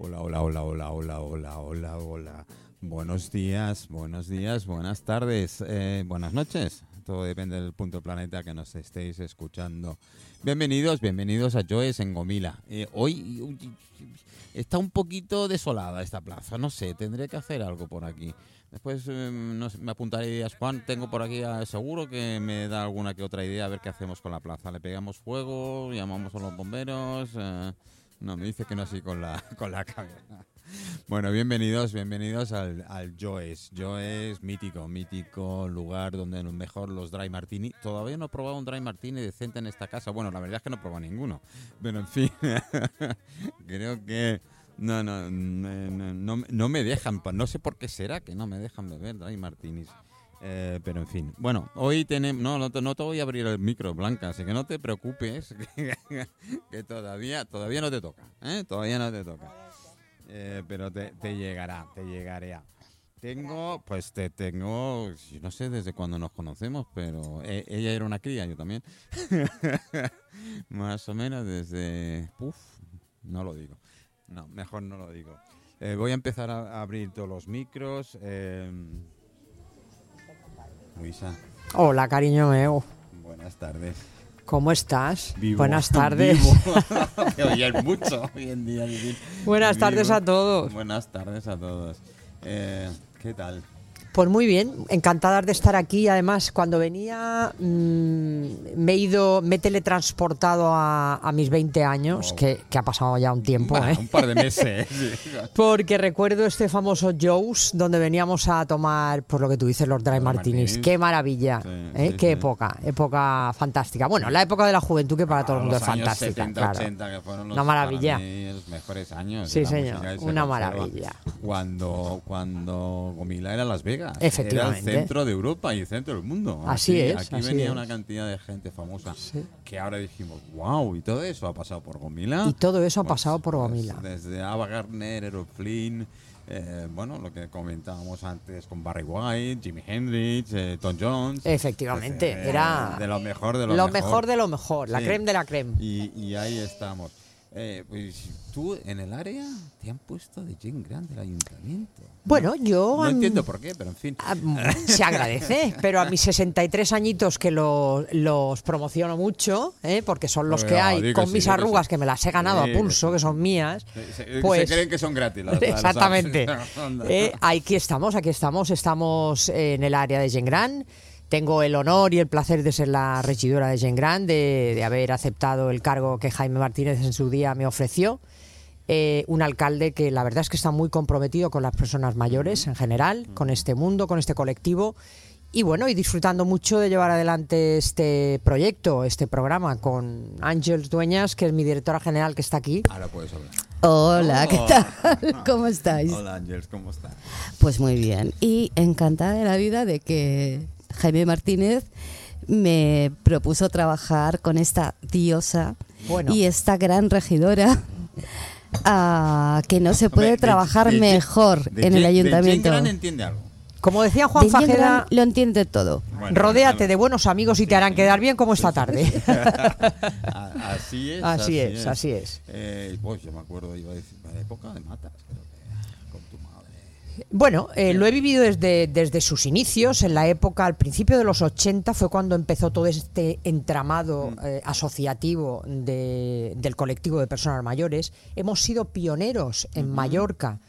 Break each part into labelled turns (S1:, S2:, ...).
S1: Hola, hola, hola, hola, hola, hola, hola, hola. Buenos días, buenos días, buenas tardes, eh, buenas noches. Todo depende del punto planeta que nos estéis escuchando. Bienvenidos, bienvenidos a Joes en Gomila. Eh, hoy uy, está un poquito desolada esta plaza, no sé, tendré que hacer algo por aquí. Después eh, no me apuntaré ideas. Juan, tengo por aquí, ah, seguro que me da alguna que otra idea a ver qué hacemos con la plaza. ¿Le pegamos fuego? ¿Llamamos a los bomberos? No, me dice que no así con la, con la cabeza. Bueno, bienvenidos, bienvenidos al, al Joes. Joes, mítico, mítico lugar donde mejor los dry martini. Todavía no he probado un dry martini decente en esta casa. Bueno, la verdad es que no he probado ninguno. Pero en fin, creo que no, no, no, no, no me dejan. No sé por qué será que no me dejan beber dry martinis. Eh, pero en fin, bueno, hoy tenemos. No, no no te voy a abrir el micro, Blanca, así que no te preocupes, que, todavía, todavía no te toca, ¿eh? Todavía no te toca. Eh, pero te, llegará, te llegaré. Tengo, pues te tengo, yo no sé desde cuándo nos conocemos, pero ella era una cría, yo también. Más o menos desde... Uf, no lo digo. No, mejor no lo digo. Voy a empezar a, abrir todos los micros. Luisa,
S2: Hola, cariño mío.
S1: buenas tardes.
S2: ¿Cómo estás?
S1: Vivo,
S2: Buenas tardes.
S1: es mucho hoy en día.
S2: Buenas tardes a todos.
S1: Buenas tardes a todos. Eh, ¿Qué tal?
S2: Pues muy bien, encantada de estar aquí. Además, cuando venía, mm, me he ido, me he teletransportado a, a mis 20 años, que, que ha pasado ya un tiempo,
S1: Bah,
S2: ¿eh?
S1: Un par de meses.
S2: Porque recuerdo este famoso Joe's donde veníamos a tomar, por lo que tú dices, los dry martinis. Qué maravilla,
S1: Sí,
S2: ¿eh?
S1: sí,
S2: Qué
S1: sí.
S2: época, época fantástica. Bueno, la época de la juventud que para todo el mundo es fantástica.
S1: 70,
S2: claro.
S1: 80, que fueron los,
S2: Una maravilla.
S1: los mejores años.
S2: Sí, señor, una maravilla.
S1: Cuando, cuando Gomila era Las Vegas.
S2: Efectivamente.
S1: Era el centro de Europa y el centro del mundo.
S2: Así es,
S1: Aquí
S2: así
S1: venía
S2: es.
S1: una cantidad de gente famosa
S2: Sí.
S1: que ahora dijimos, wow, y todo eso ha pasado por Gomila.
S2: Y todo eso ha
S1: Pues,
S2: pasado por
S1: pues,
S2: Gomila.
S1: desde Ava Gardner, Errol Flynn, eh, bueno, lo que comentábamos antes con Barry White, Jimi Hendrix, eh, Tom Jones.
S2: Efectivamente,
S1: Pues, eh,
S2: era
S1: de lo mejor de lo,
S2: lo mejor de lo mejor, la
S1: Sí.
S2: creme de la creme.
S1: Y, y ahí estamos. Eh, pues tú en el área te han puesto de Jane Grant del ayuntamiento.
S2: Bueno, yo...
S1: No
S2: am,
S1: entiendo por qué, pero en fin.
S2: am, se agradece, pero a mis 63 añitos que lo- los promociono mucho, ¿eh? porque son los
S1: Bueno,
S2: que hay,
S1: que
S2: con
S1: sí,
S2: mis
S1: que
S2: arrugas
S1: sí.
S2: que me las he ganado
S1: Sí,
S2: a
S1: que
S2: pulso,
S1: sí.
S2: que son mías, pues...
S1: se creen que son gratis. las- las-
S2: Exactamente.
S1: Anda.
S2: Eh, aquí estamos, aquí estamos, estamos en el área de Gengran. Tengo el honor y el placer de ser la regidora de Gengran, de, de haber aceptado el cargo que Jaime Martínez en su día me ofreció. Eh, un alcalde que la verdad es que está muy comprometido con las personas mayores en general, con este mundo, con este colectivo. Y bueno, y disfrutando mucho de llevar adelante este proyecto, este programa, con Ángels Dueñas, que es mi directora general que está aquí.
S1: Ahora puedes hablar.
S3: Hola, ¿qué
S1: Oh.
S3: tal? ¿Cómo estáis?
S1: Hola Ángels, ¿cómo estás?
S3: Pues muy bien. Y encantada de la vida de que Jaime Martínez me propuso trabajar con esta diosa
S2: Bueno.
S3: y esta gran regidora. ah, que no se puede
S1: Hombre,
S3: trabajar
S1: de-
S3: mejor
S1: de
S3: en el ayuntamiento.
S1: Entiende algo.
S2: Como decía Juan
S3: Grant lo entiende todo.
S1: Bueno,
S2: Rodéate de buenos amigos y te harán quedar bien como esta tarde.
S1: Así es.
S2: Así es, así es.
S1: Eh, pues yo me acuerdo, iba a decir, la época de matas, creo que con tu madre.
S2: Bueno, eh, lo he vivido desde, desde sus inicios, en la época, al principio de los 80 fue cuando empezó todo este entramado eh, asociativo de- del colectivo de personas mayores. Hemos sido pioneros en Mallorca.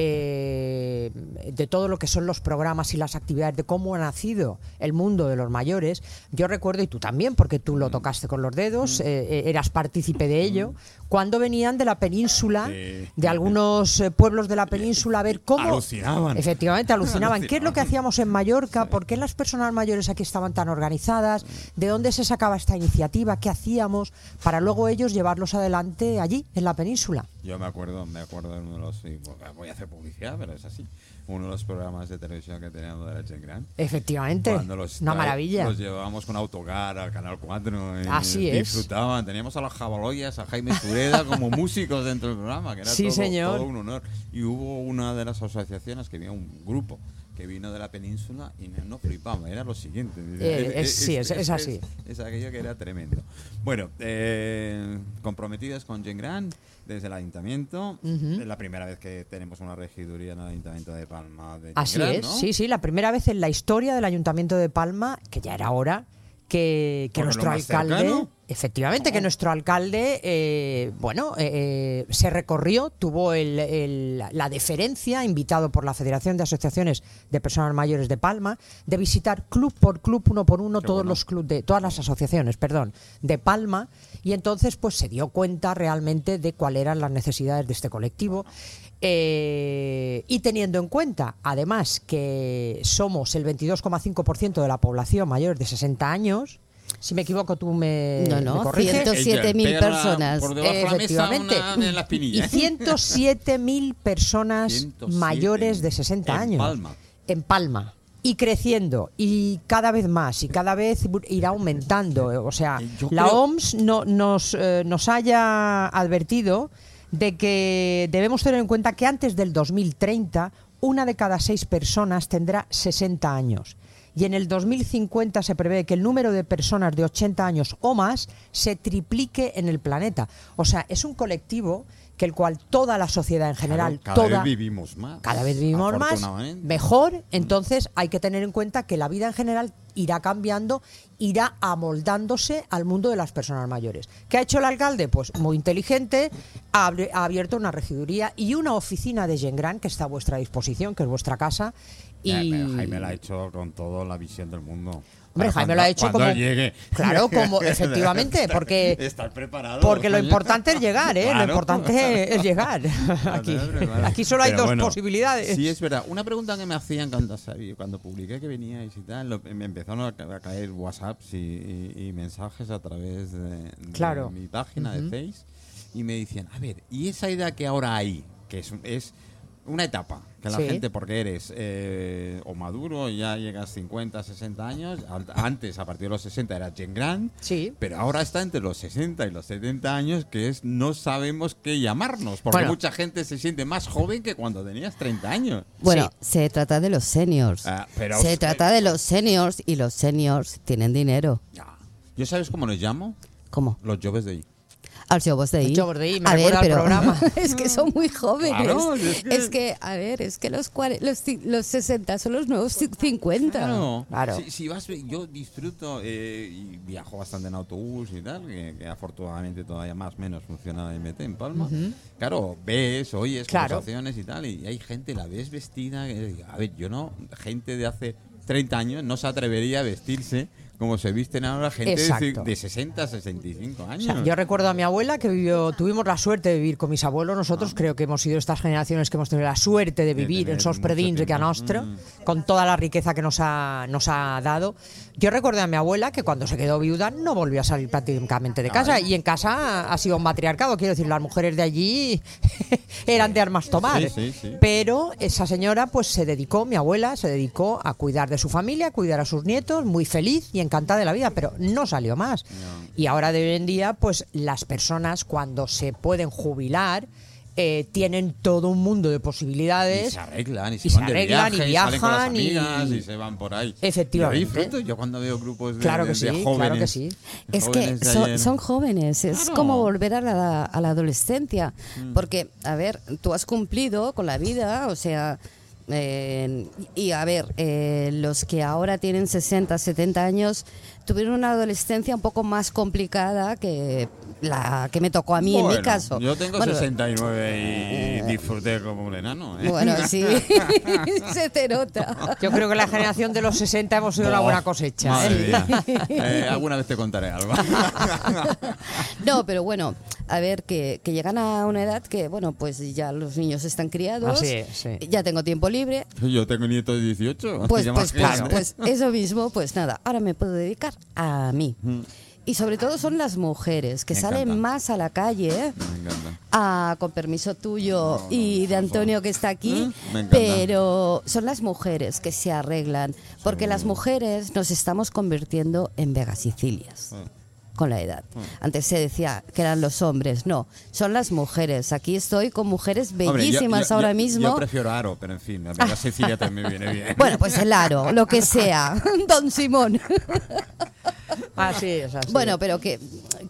S2: eh, de todo lo que son los programas y las actividades, de cómo ha nacido el mundo de los mayores. Yo recuerdo, y tú también, porque tú lo tocaste con los dedos, eh, eh, eras partícipe de ello, cuando venían de la península, de algunos eh, pueblos de la península, a ver cómo...
S1: Alucinaban.
S2: Efectivamente, alucinaban. ¿Qué es lo que hacíamos en Mallorca? ¿Por qué las personas mayores aquí estaban tan organizadas? ¿De dónde se sacaba esta iniciativa? ¿Qué hacíamos? Para luego ellos llevarlos adelante allí, en la península.
S1: Yo me acuerdo, me acuerdo de uno de los. sí, Voy a hacer publicidad, pero es así. Uno de los programas de televisión que teníamos de la Grant.
S2: Efectivamente,
S1: Cuando los
S2: una maravilla.
S1: Los llevábamos con autocar al Canal 4. y
S2: Así es.
S1: Disfrutaban. Teníamos a los jabaloyas, a Jaime Sureda como músicos dentro del programa, que era
S2: Sí,
S1: todo,
S2: señor.
S1: todo un honor. Y hubo una de las asociaciones que había un grupo que vino de la península y no, no flipaba, era lo siguiente.
S2: Eh, es- sí, es- es así.
S1: Es, aquello que era tremendo. Bueno, eh, comprometidas con Gen Gran desde el ayuntamiento.
S2: Ujú.
S1: Es la primera vez que tenemos una regiduría en el ayuntamiento de Palma. De
S2: Así
S1: Gran,
S2: es,
S1: ¿no?
S2: sí, sí, la primera vez en la historia del Ayuntamiento de Palma, que ya era hora, que, nuestro alcalde,
S1: cercano.
S2: efectivamente, que nuestro alcalde, eh, bueno, eh, eh, se recorrió, tuvo el- el- la deferencia, invitado por la Federación de Asociaciones de Personas Mayores de Palma, de visitar club por club, uno por uno,
S1: Qué
S2: todos
S1: bueno.
S2: los clubes de todas las asociaciones, perdón, de Palma, y entonces pues se dio cuenta realmente de cuáles eran las necesidades de este colectivo. Eh, y teniendo en cuenta, además, que somos el 22,5% de la población mayores de 60 años, si me equivoco tú me,
S3: No, no,
S2: me corriges.
S3: ciento- 107.000
S1: Ella pega
S3: personas.
S1: Por debajo de la mesa
S2: Efectivamente.
S1: una en.
S2: Y 107.000 personas
S1: 107
S2: mayores de 60
S1: en
S2: años.
S1: Palma.
S2: En Palma. Y creciendo, y cada vez más, y cada vez irá aumentando. O sea,
S1: Eh, yo
S2: la
S1: creo-
S2: OMS no, nos, eh, nos haya advertido de que debemos tener en cuenta que antes del 2030, una de cada seis personas tendrá 60 años. Y en el 2050 se prevé que el número de personas de 80 años o más se triplique en el planeta. O sea, es un colectivo que el cual toda la sociedad en general,
S1: Claro, cada
S2: toda,
S1: vez vivimos más.
S2: cada vez vivimos más, mejor, entonces hay que tener en cuenta que la vida en general irá cambiando, irá amoldándose al mundo de las personas mayores. ¿Qué ha hecho el alcalde? Pues muy inteligente, ha, abierto una regiduría y una oficina de Gengran que está a vuestra disposición, que es vuestra casa. Y
S1: Jaime la ha hecho con toda la visión del mundo.
S2: Hombre, Jaime lo ha hecho como-
S1: llegue.
S2: Claro, como- efectivamente, porque-
S1: Estar preparado.
S2: Porque lo importante es llegar, ¿eh? Lo importante es llegar. Aquí, aquí solo hay
S1: Pero
S2: dos
S1: bueno,
S2: posibilidades.
S1: Sí, es verdad. Una pregunta que me hacían cuando, cuando publiqué que veníais y tal, lo- me empezaron a, ca- a caer WhatsApps y, y- y mensajes a través de, mi página de Face y me decían, a ver, ¿y esa edad que ahora hay, que es, es una etapa, que la
S2: Sí.
S1: gente, porque eres eh, o maduro, ya llegas 50, 60 años, antes, a partir de los 60, era Gen Gran,
S2: Sí.
S1: pero ahora está entre los 60 y los 70 años, que es no sabemos qué llamarnos, porque
S2: Bueno.
S1: mucha gente se siente más joven que cuando tenías 30 años.
S3: Bueno,
S2: Sí.
S3: se trata de los seniors.
S1: Ah, pero
S3: se
S1: os-
S3: trata de los seniors y los seniors tienen dinero.
S1: ¿Yo sabes cómo los llamo?
S3: ¿Cómo?
S1: Los joves de ahí.
S3: Joves de ahí,
S2: me
S3: a ver,
S2: recuerda al
S3: pero
S2: programa.
S3: es que son muy jóvenes.
S1: Claro, es que-
S3: es que, a ver, es que los, los, ci- los 60 son los nuevos ci- 50.
S1: Claro.
S2: Claro.
S1: Si, si vas, yo disfruto eh, y viajo bastante en autobús y tal, que, que afortunadamente todavía más o menos funciona MT en Palma. Claro, ves, oyes
S2: Claro.
S1: conversaciones y tal, y hay gente, la ves vestida. que- a ver, yo no, gente de hace 30 años no se atrevería a vestirse como se visten ahora gente de,
S2: Exacto.
S1: de 60, 65
S2: O
S1: años.
S2: sea, yo recuerdo a mi abuela que vivió, tuvimos la suerte de vivir con mis abuelos. Nosotros creo que hemos sido estas generaciones que hemos tenido la suerte de vivir en sos
S1: mucho
S2: predins de
S1: Mm.
S2: con toda la riqueza que nos ha, nos ha dado. Yo recuerdo a mi abuela que cuando se quedó viuda no volvió a salir prácticamente de casa. Y en casa ha sido un matriarcado. Quiero decir, las mujeres de allí eran de armas tomar.
S1: Sí, sí, sí.
S2: Pero esa señora pues se dedicó, mi abuela, se dedicó a cuidar de su familia, a cuidar a sus nietos, muy feliz y encantada de la vida, pero no salió más. Y ahora de hoy en día, pues las personas cuando se pueden jubilar eh, tienen todo un mundo de
S1: Y
S2: posibilidades.
S1: se arreglan, y se,
S2: y se
S1: van de
S2: arreglan, y
S1: viaje, salen con las
S2: viajan, y-
S1: y... se van por ahí.
S2: Efectivamente.
S1: Yo cuando veo grupos de,
S2: Claro
S1: de-
S2: que
S1: de
S2: sí,
S1: jóvenes.
S2: claro que sí.
S3: Es que son, jóvenes, es
S1: Claro.
S3: como volver a la, a la adolescencia.
S1: Mm.
S3: Porque, a ver, tú has cumplido con la vida, o sea, eh, y a ver, eh, los que ahora tienen 60, 70 años tuvieron una adolescencia un poco más complicada que la que me tocó a mí en mi caso.
S1: Yo tengo
S3: Bueno,
S1: 69 y disfruté como un enano. ¿eh?
S3: Bueno, sí, se te nota.
S2: Yo creo que la generación de los 60 hemos sido una
S1: Oh,
S2: buena cosecha.
S1: madre
S2: ¿eh?
S1: mía. Eh, alguna vez te contaré algo.
S3: No, pero bueno, a ver, que, que llegan a una edad que, bueno, pues ya los niños están criados,
S2: Así es, sí.
S3: ya tengo tiempo libre,
S1: Yo tengo nieto de 18.
S3: Pues, pues, pues,
S1: grande.
S3: pues eso mismo, pues nada, ahora me puedo dedicar a mí. Y sobre todo son las mujeres que
S1: Me
S3: salen
S1: encanta.
S3: más a la calle,
S1: Me encanta.
S3: a, con permiso tuyo y de Antonio que está aquí,
S1: Mm, encanta.
S3: pero son las mujeres que se arreglan, porque las mujeres nos estamos convirtiendo en Vegasicilias. Con la edad. Antes se decía que eran los hombres, no, son las mujeres. Aquí estoy con mujeres
S1: Hombre, yo-
S3: bellísimas
S1: yo-
S3: ahora
S1: yo-
S3: mismo.
S1: Yo prefiero aro, pero en fin, la verdad Cecilia también viene bien.
S3: Bueno, pues el aro, lo que sea, don Simón.
S2: Así es, así
S3: Bueno, pero que,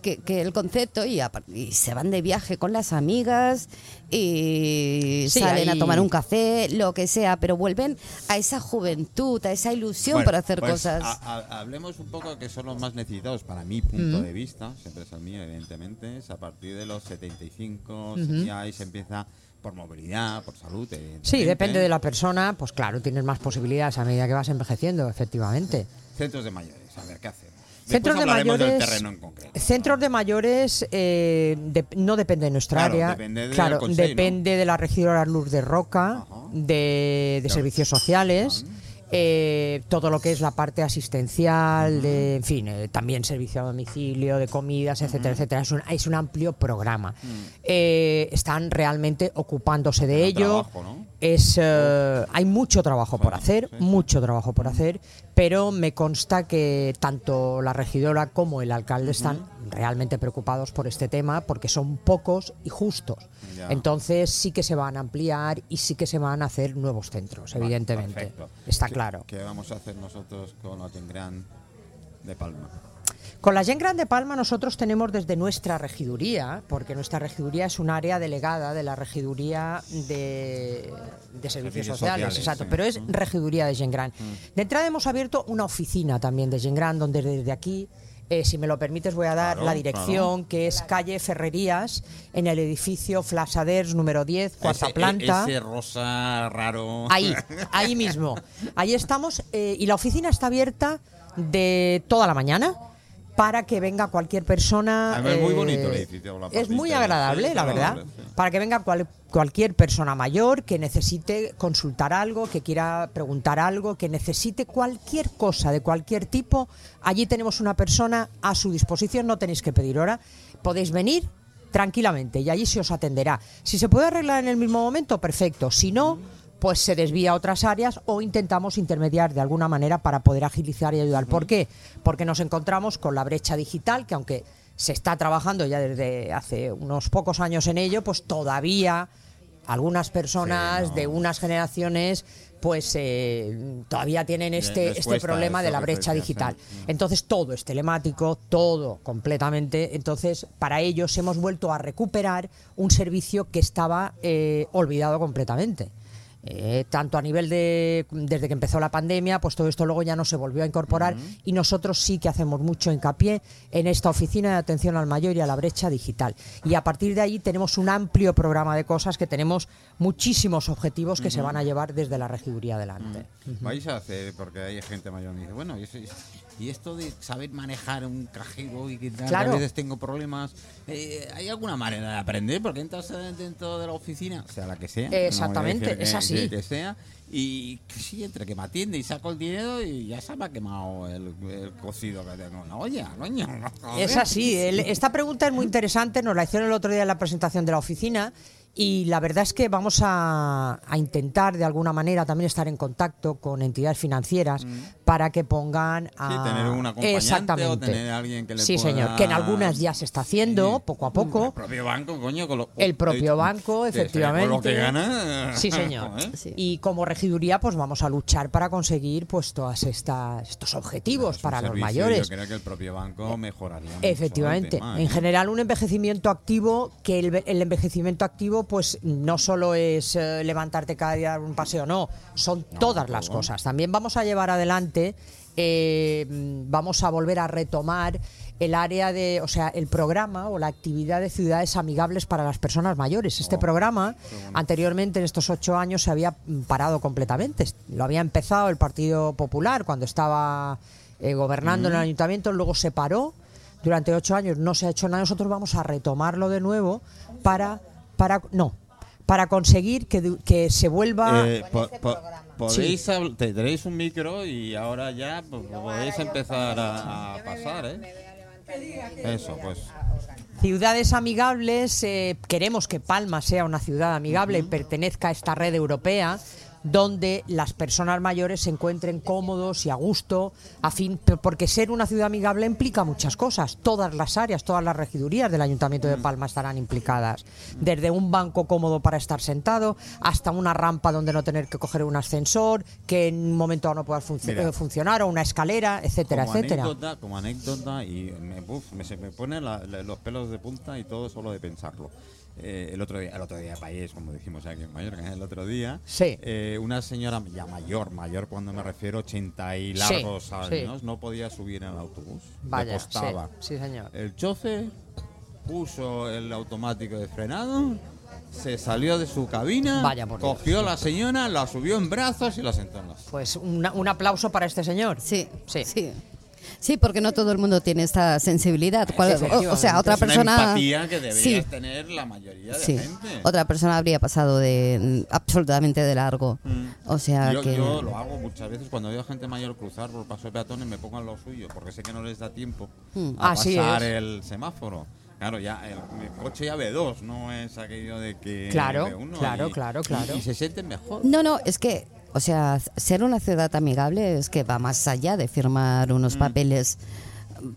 S3: que, que el concepto y, apar- y se van de viaje con las amigas y
S2: Sí,
S3: salen
S2: ahí-
S3: a tomar un café, lo que sea, pero vuelven a esa juventud, a esa ilusión
S1: Bueno,
S3: para hacer
S1: pues,
S3: cosas.
S1: a- a- hablemos un poco que son los más necesitados para mi punto de vista, siempre es el mío, evidentemente, es a partir de los 75, ya ahí se empieza por movilidad, por salud.
S2: Sí, depende de la persona, pues claro, tienes más posibilidades a medida que vas envejeciendo, efectivamente.
S1: Centros de mayores, a ver, ¿qué hacemos?
S2: Centros de mayores.
S1: del terreno en concreto.
S2: Centros de mayores eh, de- no depende de nuestra
S1: Claro,
S2: área.
S1: depende del
S2: claro,
S1: Consell, ¿no?
S2: depende de la regidora Lourdes Roca,
S1: Ajá.
S2: de, de
S1: Claro.
S2: servicios sociales. Eh, todo lo que es la parte asistencial, de, en fin, eh, también servicio a domicilio, de comidas, etcétera, etcétera. Es un, es un amplio programa. Eh, están realmente ocupándose de ello.
S1: trabajo, ¿no?
S2: Es, eh, hay mucho trabajo por hacer,
S1: sí, sí.
S2: mucho trabajo por hacer, pero me consta que tanto la regidora como el alcalde están realmente preocupados por este tema porque son pocos y justos.
S1: Ya.
S2: Entonces sí que se van a ampliar y sí que se van a hacer nuevos centros,
S1: Vale,
S2: evidentemente.
S1: perfecto.
S2: Está
S1: ¿Qué-
S2: claro.
S1: ¿Qué vamos a hacer nosotros con la Gran de Palma?
S2: Con la Gen Grande Palma nosotros tenemos desde nuestra regiduría, porque nuestra regiduría es un área delegada de la regiduría de, de servicios, sociales,
S1: sociales,
S2: exacto,
S1: sí.
S2: pero es
S1: Mm.
S2: regiduría de Gen Gran. De entrada hemos abierto una oficina también de Gen Gran, donde desde aquí, eh, si me lo permites, voy a dar
S1: Claro,
S2: la dirección, que es calle Ferrerías, en el edificio Flasaders número 10, cuarta
S1: Ese-
S2: planta.
S1: Ese rosa raro.
S2: Ahí, ahí mismo. Ahí estamos. eh, y la oficina está abierta de toda la mañana para que venga cualquier persona.
S1: Es muy
S2: eh,
S1: bonito el edificio, la
S2: Es muy agradable, la verdad.
S1: agradable, sí.
S2: Para que venga cual- cualquier persona mayor que necesite consultar algo, que quiera preguntar algo, que necesite cualquier cosa de cualquier tipo. Allí tenemos una persona a su disposición, no tenéis que pedir hora. Podéis venir tranquilamente y allí se os atenderá. Si se puede arreglar en el mismo momento, perfecto. Si no, pues se desvía a otras áreas o intentamos intermediar de alguna manera para poder agilizar y ayudar. ¿Por qué? Porque nos encontramos con la brecha digital, que aunque se está trabajando ya desde hace unos pocos años en ello, pues todavía algunas personas
S1: Sí, no.
S2: de unas generaciones pues eh, todavía tienen este, este problema de la brecha digital. Entonces todo es telemático, todo completamente. Entonces para ellos hemos vuelto a recuperar un servicio que estaba eh, olvidado completamente. Eh, tanto a nivel de desde que empezó la pandemia, pues todo esto luego ya no se volvió a incorporar y nosotros sí que hacemos mucho hincapié en esta oficina de atención al mayor y a la brecha digital. Y a partir de ahí tenemos un amplio programa de cosas que tenemos muchísimos objetivos que se van a llevar desde la regiduría adelante.
S1: Vais a hacer, porque hay gente mayor que dice, bueno, y, eso- y esto de saber manejar un cajero y que tal,
S2: Claro.
S1: a veces tengo problemas, eh, ¿hay alguna manera de aprender? Porque entras dentro de la oficina, sea la que sea. no
S2: Exactamente,
S1: decir
S2: es así.
S1: Que, que sea, y que sí, entre que me atiende y saco el dinero y ya se me ha quemado el, el cocido que tengo en la olla, coño.
S2: Es así. el- esta pregunta es muy interesante. Nos la hicieron el otro día en la presentación de la oficina. Y la verdad es que vamos a, a intentar de alguna manera también estar en contacto con entidades financieras para que pongan a.
S1: Sí, tener un acompañante o
S2: Exactamente.
S1: tener a alguien que le
S2: Sí,
S1: pueda-
S2: señor. Que en algunas ya se está haciendo,
S1: Sí.
S2: poco a poco.
S1: El propio banco, coño. Con lo,
S2: El propio
S1: eh,
S2: banco,
S1: que sea
S2: efectivamente.
S1: Con lo que gana.
S2: Sí, señor.
S3: Sí.
S2: Y como regiduría, pues vamos a luchar para conseguir pues todas estas estos objetivos
S1: Es
S2: para los
S1: servicio,
S2: mayores.
S1: Yo creo que el propio banco mejoraría.
S2: Efectivamente.
S1: tema,
S2: en
S1: ¿eh?
S2: general, un envejecimiento activo, que el, el envejecimiento activo, pues no solo es eh, levantarte cada día a dar un paseo, no, son todas las cosas. También vamos a llevar adelante, eh, vamos a volver a retomar el área de, o sea, el programa o la actividad de ciudades amigables para las personas mayores. Este
S1: Oh,
S2: programa, anteriormente en estos ocho años, se había mm, parado completamente. Lo había empezado el Partido Popular cuando estaba eh, gobernando en el ayuntamiento, luego se paró. Durante ocho años no se ha hecho nada. Nosotros vamos a retomarlo de nuevo para, para no, para conseguir que, du- que se vuelva.
S1: Eh, po- po- podéis habl- te- tenéis un micro y ahora ya pues, podéis empezar a, a pasar, ¿eh? Eso, pues.
S2: Ciudades amigables, eh, queremos que Palma sea una ciudad amigable y pertenezca a esta red europea, donde las personas mayores se encuentren cómodos y a gusto, a fin, porque ser una ciudad amigable implica muchas cosas. Todas las áreas, todas las regidurías del Ayuntamiento de Palma estarán implicadas. Desde un banco cómodo para estar sentado hasta una rampa donde no tener que coger un ascensor, que en un momento no pueda
S1: Mira.
S2: eh, funcionar, o una escalera, etcétera,
S1: como
S2: etcétera.
S1: Anécdota, como anécdota, y me, uf, me- se me ponen los pelos de punta y todo solo de pensarlo. Eh, el otro día, el otro día país, como dijimos aquí en Mallorca, el otro día,
S2: Sí.
S1: eh, una señora ya mayor, mayor cuando me refiero 80 y largos
S2: sí.
S1: años, no podía subir en el autobús.
S2: Vaya,
S1: le
S2: sí,
S1: costaba.
S2: sí, señor.
S1: El chofer puso el automático de frenado, se salió de su cabina,
S2: Vaya por
S1: cogió a la señora, la subió en brazos y la sentó en las
S2: Pues una- un aplauso para este señor.
S3: Sí,
S2: Sí.
S3: sí. Sí, porque no todo el mundo tiene esta sensibilidad. O, o sea, otra
S1: Es una
S3: persona.
S1: empatía que deberías
S3: sí,
S1: tener la mayoría de
S3: sí.
S1: gente.
S3: Otra persona habría pasado de mm, absolutamente de largo.
S1: Mm.
S3: O sea
S1: yo,
S3: que.
S1: yo lo hago muchas veces cuando veo a gente mayor cruzar por paso de peatones me pongo en lo suyo porque sé que no les da tiempo
S3: Mm.
S1: a
S2: Así
S1: pasar
S2: es.
S1: el semáforo. Claro, ya el, el coche ya ve dos, no es aquello de que
S2: Claro,
S1: ve uno
S2: claro,
S1: y-
S2: claro, claro.
S1: Y, y se sienten mejor.
S3: No, no, es que, o sea, ser una ciudad amigable es que va más allá de firmar unos
S1: Mm.
S3: papeles.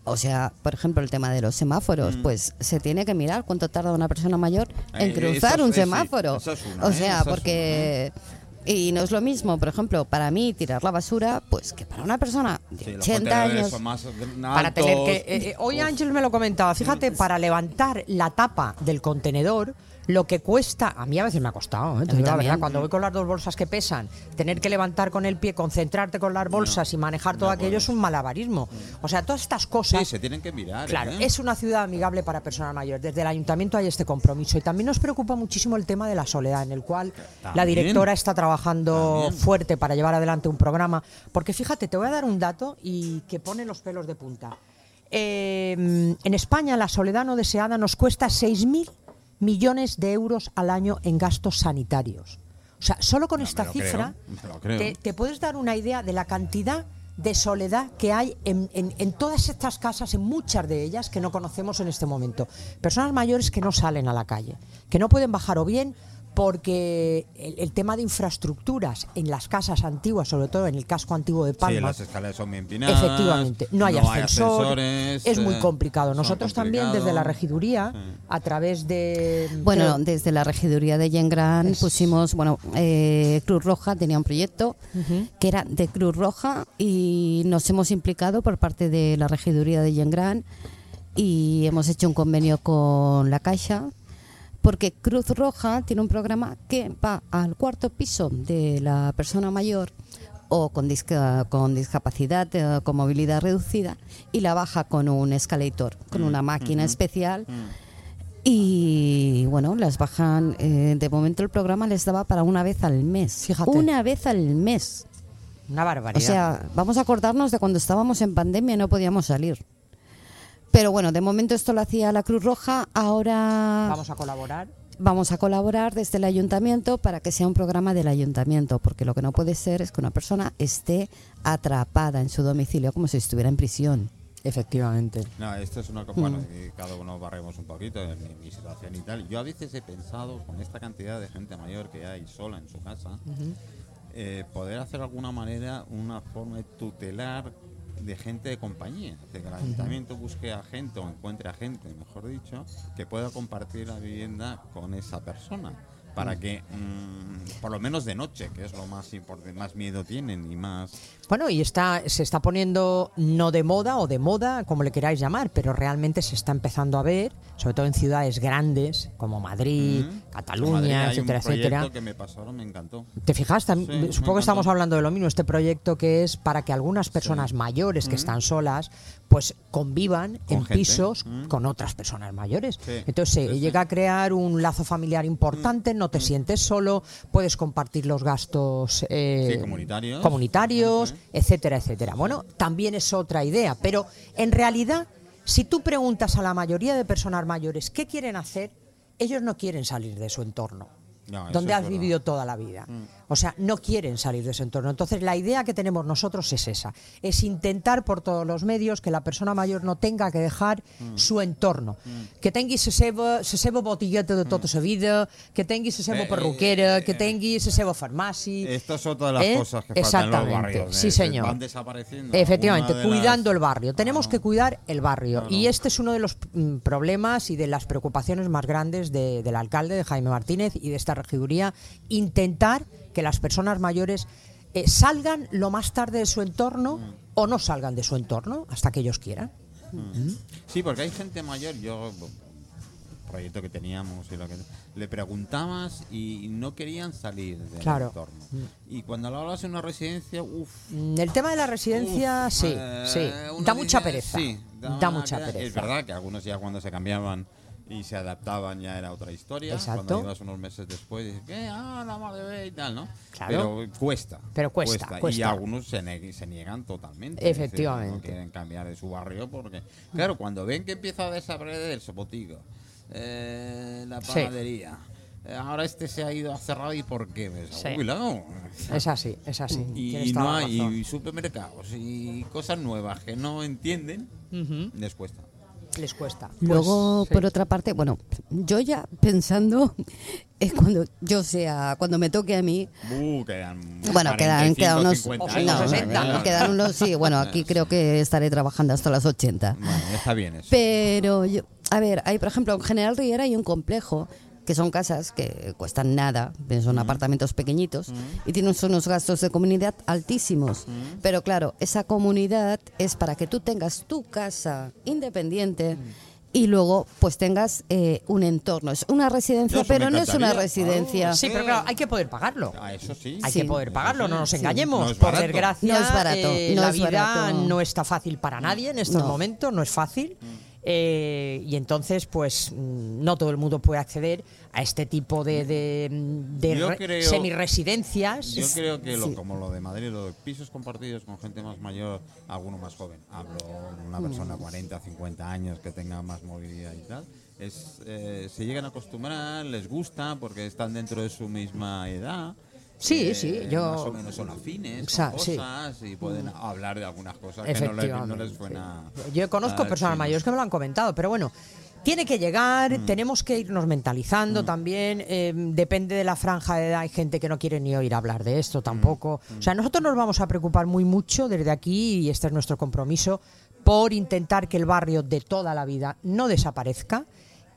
S3: O sea, por ejemplo, el tema de los semáforos, pues se tiene que mirar cuánto tarda una persona mayor en
S1: Eh,
S3: cruzar un
S1: es- sí,
S3: semáforo.
S1: es una,
S3: o
S1: ¿eh?
S3: sea,
S1: Eso es
S3: porque... Y no es lo mismo, por ejemplo, para mí tirar la basura, pues que para una persona de
S1: Sí, los
S3: 80
S1: contenedores
S3: años.
S1: más
S2: para tener que eh, eh, hoy. Ángel me lo comentaba fíjate para levantar la tapa del contenedor lo que cuesta a mí a veces me ha costado ¿eh? La verdad, cuando voy con las dos bolsas que pesan tener que levantar con el pie concentrarte con las bolsas y manejar todo
S1: no
S2: aquello es un malabarismo o sea todas estas cosas
S1: Sí, se tienen que mirar.
S2: Claro,
S1: ¿eh?
S2: es una ciudad amigable para personas mayores. Desde el ayuntamiento hay este compromiso. Y también nos preocupa muchísimo el tema de la soledad, en el cual la directora está trabajando
S1: También.
S2: fuerte para llevar adelante un programa. Porque fíjate, te voy a dar un dato y que pone los pelos de punta. Eh, en España la soledad no deseada nos cuesta 6.000 millones de euros al año en gastos sanitarios. O sea, solo con
S1: No,
S2: esta cifra
S1: creo.
S2: te, te puedes dar una idea de la cantidad de soledad que hay en, en- en todas estas casas, en muchas de ellas que no conocemos en este momento. Personas mayores que no salen a la calle, que no pueden bajar o bien porque el, el tema de infraestructuras en las casas antiguas, sobre todo en el casco antiguo de
S1: Sí,
S2: Palma,
S1: las escaleras son bien empinadas.
S2: Efectivamente, no hay ascensor,
S1: ascensores,
S2: es muy
S1: eh,
S2: complicado. Nosotros también desde la regiduría,
S1: Sí.
S2: a través de...
S3: Bueno,
S2: creo-
S3: desde la regiduría de Yengran pusimos, bueno, eh, Cruz Roja tenía un proyecto que era de Cruz Roja y nos hemos implicado por parte de la regiduría de Yengran y hemos hecho un convenio con la Caixa porque Cruz Roja tiene un programa que va al cuarto piso de la persona mayor o con, disca- con discapacidad, eh, con movilidad reducida, y la baja con un escalator, con una máquina especial. Y bueno, las bajan, eh, de momento el programa les daba para una vez al mes.
S2: Fíjate.
S3: Una vez al mes.
S2: Una barbaridad.
S3: O sea, vamos a acordarnos de cuando estábamos en pandemia y no podíamos salir. Pero bueno, de momento esto lo hacía la Cruz Roja, ahora
S2: Vamos a colaborar.
S3: vamos a colaborar desde el ayuntamiento para que sea un programa del ayuntamiento, porque lo que no puede ser es que una persona esté atrapada en su domicilio como si estuviera en prisión.
S2: Efectivamente.
S1: No, esto es una cosa, bueno, y cada uno barremos un poquito en mi, mi situación y tal. Yo a veces he pensado, con esta cantidad de gente mayor que hay sola en su casa, eh, poder hacer de alguna manera una forma de tutelar de gente de compañía. Decir, que el ayuntamiento busque a gente o encuentre a gente, mejor dicho, que pueda compartir la vivienda con esa persona. Para que, mm, por lo menos de noche, que es lo más importante, más miedo tienen y más...
S2: Bueno, y está, se está poniendo no de moda o de moda, como le queráis llamar, pero realmente se está empezando a ver, sobre todo en ciudades grandes como Madrid,
S1: Mm. Madrid
S2: Cataluña,
S1: hay
S2: etcétera,
S1: un proyecto
S2: etcétera.
S1: que me pasaron, me encantó.
S2: ¿Te fijas?
S1: Sí,
S2: Supongo que estamos hablando de lo mismo. Este proyecto que es para que algunas personas mayores que están solas, pues convivan
S1: Con
S2: en
S1: gente.
S2: pisos
S1: Mm.
S2: con otras personas mayores.
S1: Sí,
S2: Entonces se llega a crear un lazo familiar importante, no te sientes solo, puedes compartir los gastos eh,
S1: Sí, comunitarios. Sí.
S2: etcétera, etcétera. Bueno, también es otra idea, pero en realidad, si tú preguntas a la mayoría de personas mayores qué quieren hacer, ellos no quieren salir de su entorno
S1: No,
S2: donde has
S1: verdad.
S2: vivido toda la vida.
S1: Mm.
S2: O sea, no quieren salir de ese entorno. Entonces, la idea que tenemos nosotros es esa, es intentar por todos los medios que la persona mayor no tenga que dejar
S1: Mm.
S2: su entorno, que tenga ese seva, se seva botigueta de tota sa vida, que tingui la seva
S1: Mm. Eh,
S2: perruquera,
S1: eh,
S2: que tingui la seva farmàcia.
S1: Esto es otra de las
S2: ¿Eh?
S1: cosas que faltan en los
S2: Exactamente,
S1: barrios.
S2: sí,
S1: eh,
S2: señor.
S1: Van desapareciendo.
S2: Efectivamente,
S1: de
S2: cuidando
S1: las-
S2: el barrio. Tenemos
S1: Claro.
S2: que cuidar el barrio. Y este es uno de los mm, problemas y de las preocupaciones más grandes de- del alcalde, de Jaime Martínez, y de esta regiduría. Intentar que las personas mayores eh, salgan lo más tarde de su entorno
S1: Mm.
S2: o no salgan de su entorno hasta que ellos quieran.
S1: Sí, porque hay gente mayor, yo proyecto que teníamos y lo que le preguntabas y no querían salir del
S2: Claro.
S1: entorno. Y cuando lo hablas en una residencia, uff,
S2: Mm, El tema de la residencia,
S1: Uf,
S2: sí,
S1: eh,
S2: sí. Da mucha pereza.
S1: sí,
S2: da mucha
S1: que-
S2: pereza.
S1: Es verdad que algunos ya cuando se cambiaban y se adaptaban ya era otra historia.
S2: Exacto.
S1: Cuando ibas unos meses después dices, ¿qué? Ah, la madre ve y tal, ¿no?
S2: Claro.
S1: Pero cuesta.
S2: Pero cuesta,
S1: Y
S2: cuesta.
S1: algunos se, ne- se niegan totalmente. decir,
S2: Efectivamente.
S1: no quieren cambiar de su barrio porque, claro, cuando ven que empieza a desaparecer su botiga, eh, la panadería, eh, ahora este se ha ido a cerrar y ¿por qué? Pues,
S2: Sí.
S1: cuidado.
S2: Es así, es así.
S1: Y, no hay y supermercados y cosas nuevas que no entienden,
S2: Ujú.
S1: les cuesta.
S2: Les cuesta.
S3: Luego,
S2: Pues, sí.
S3: por otra parte, bueno, yo ya pensando es cuando yo sea, cuando me toque a mí,
S1: Uh, quedan
S3: Bueno, quedan,
S1: 45,
S3: quedan unos.
S1: 50
S2: O
S1: años,
S3: no,
S1: o sea,
S2: 60.
S1: quedan-
S3: quedan unos. Sí, bueno, aquí creo que estaré trabajando hasta las 80.
S1: Bueno, está bien eso.
S3: Pero, yo, a ver, hay, por ejemplo, en General Riera hay un complejo que son casas que cuestan nada, son apartamentos pequeñitos y tienen unos gastos de comunidad altísimos. Pero claro, esa comunidad es para que tú tengas tu casa independiente. Y luego, pues tengas eh, un entorno. Es una residencia,
S1: Eso
S3: pero no es una residencia.
S1: Ah,
S2: Sí, pero claro, hay que poder pagarlo.
S1: Ah, eso sí.
S2: Hay
S3: Sí.
S2: que poder pagarlo, no nos
S1: Sí.
S2: engañemos.
S1: No es
S2: Por
S1: barato.
S2: desgracia,
S3: No es barato,
S2: eh,
S3: no
S2: la
S3: es
S2: vida
S3: barato.
S2: no está fácil para nadie en estos
S3: No.
S2: momentos, no es fácil. Eh, y entonces, pues, mm, no todo el mundo puede acceder a este tipo de, de, de
S1: Yo
S2: re-
S1: creo-
S2: semiresidencias.
S1: Yo creo que lo,
S3: sí.
S1: como lo de Madrid, lo de pisos compartidos con gente más mayor, alguno más joven, hablo de una persona 40, 50 años que tenga más movilidad y tal, es, eh, se llegan a acostumbrar, les gusta porque están dentro de su misma edad.
S2: Sí, sí, yo-
S1: Más o menos son afines,
S2: Sa-
S1: con
S2: sí.
S1: cosas y pueden hablar de algunas cosas que no les, no
S2: Efectivamente.
S1: les suena.
S2: sí. Yo conozco personas mayores que me lo han comentado, pero bueno. Tiene que llegar,
S1: Mm.
S2: tenemos que irnos mentalizando también. eh, depende de la franja de edad. Hay gente que no quiere ni oír hablar de esto tampoco.
S1: Mm.
S2: O sea, nosotros nos vamos a preocupar muy mucho desde aquí, y este es nuestro compromiso, por intentar que el barrio de toda la vida no desaparezca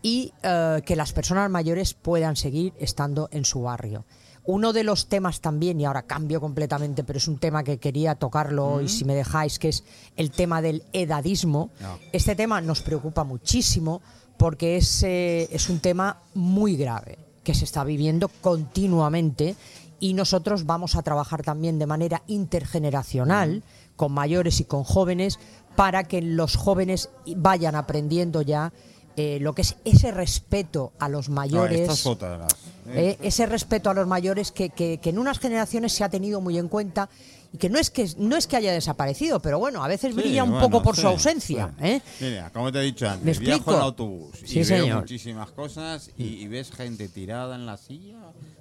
S2: y eh, que las personas mayores puedan seguir estando en su barrio. Uno de los temas también, y ahora cambio completamente, pero es un tema que quería tocarlo hoy, si me dejáis, que es el tema del edadismo. Este tema nos preocupa muchísimo porque es, eh, es un tema muy grave que se está viviendo continuamente y nosotros vamos a trabajar también de manera intergeneracional con mayores y con jóvenes para que los jóvenes vayan aprendiendo ya eh, lo que es ese respeto a los
S1: No,
S2: mayores.
S1: de las.
S2: Eh, ese respeto a los mayores que, que- que en unas generaciones se ha tenido muy en cuenta y que no es que no es que haya desaparecido, pero bueno, a veces
S1: Sí,
S2: brilla un
S1: bueno,
S2: poco por
S1: sí,
S2: su ausencia.
S1: sí.
S2: ¿eh?
S1: Mira, como te he dicho
S2: ¿Me
S1: antes, viajo
S2: explico?
S1: en autobús
S2: Sí,
S1: y veo
S2: señor.
S1: muchísimas cosas y, y ves gente tirada en la silla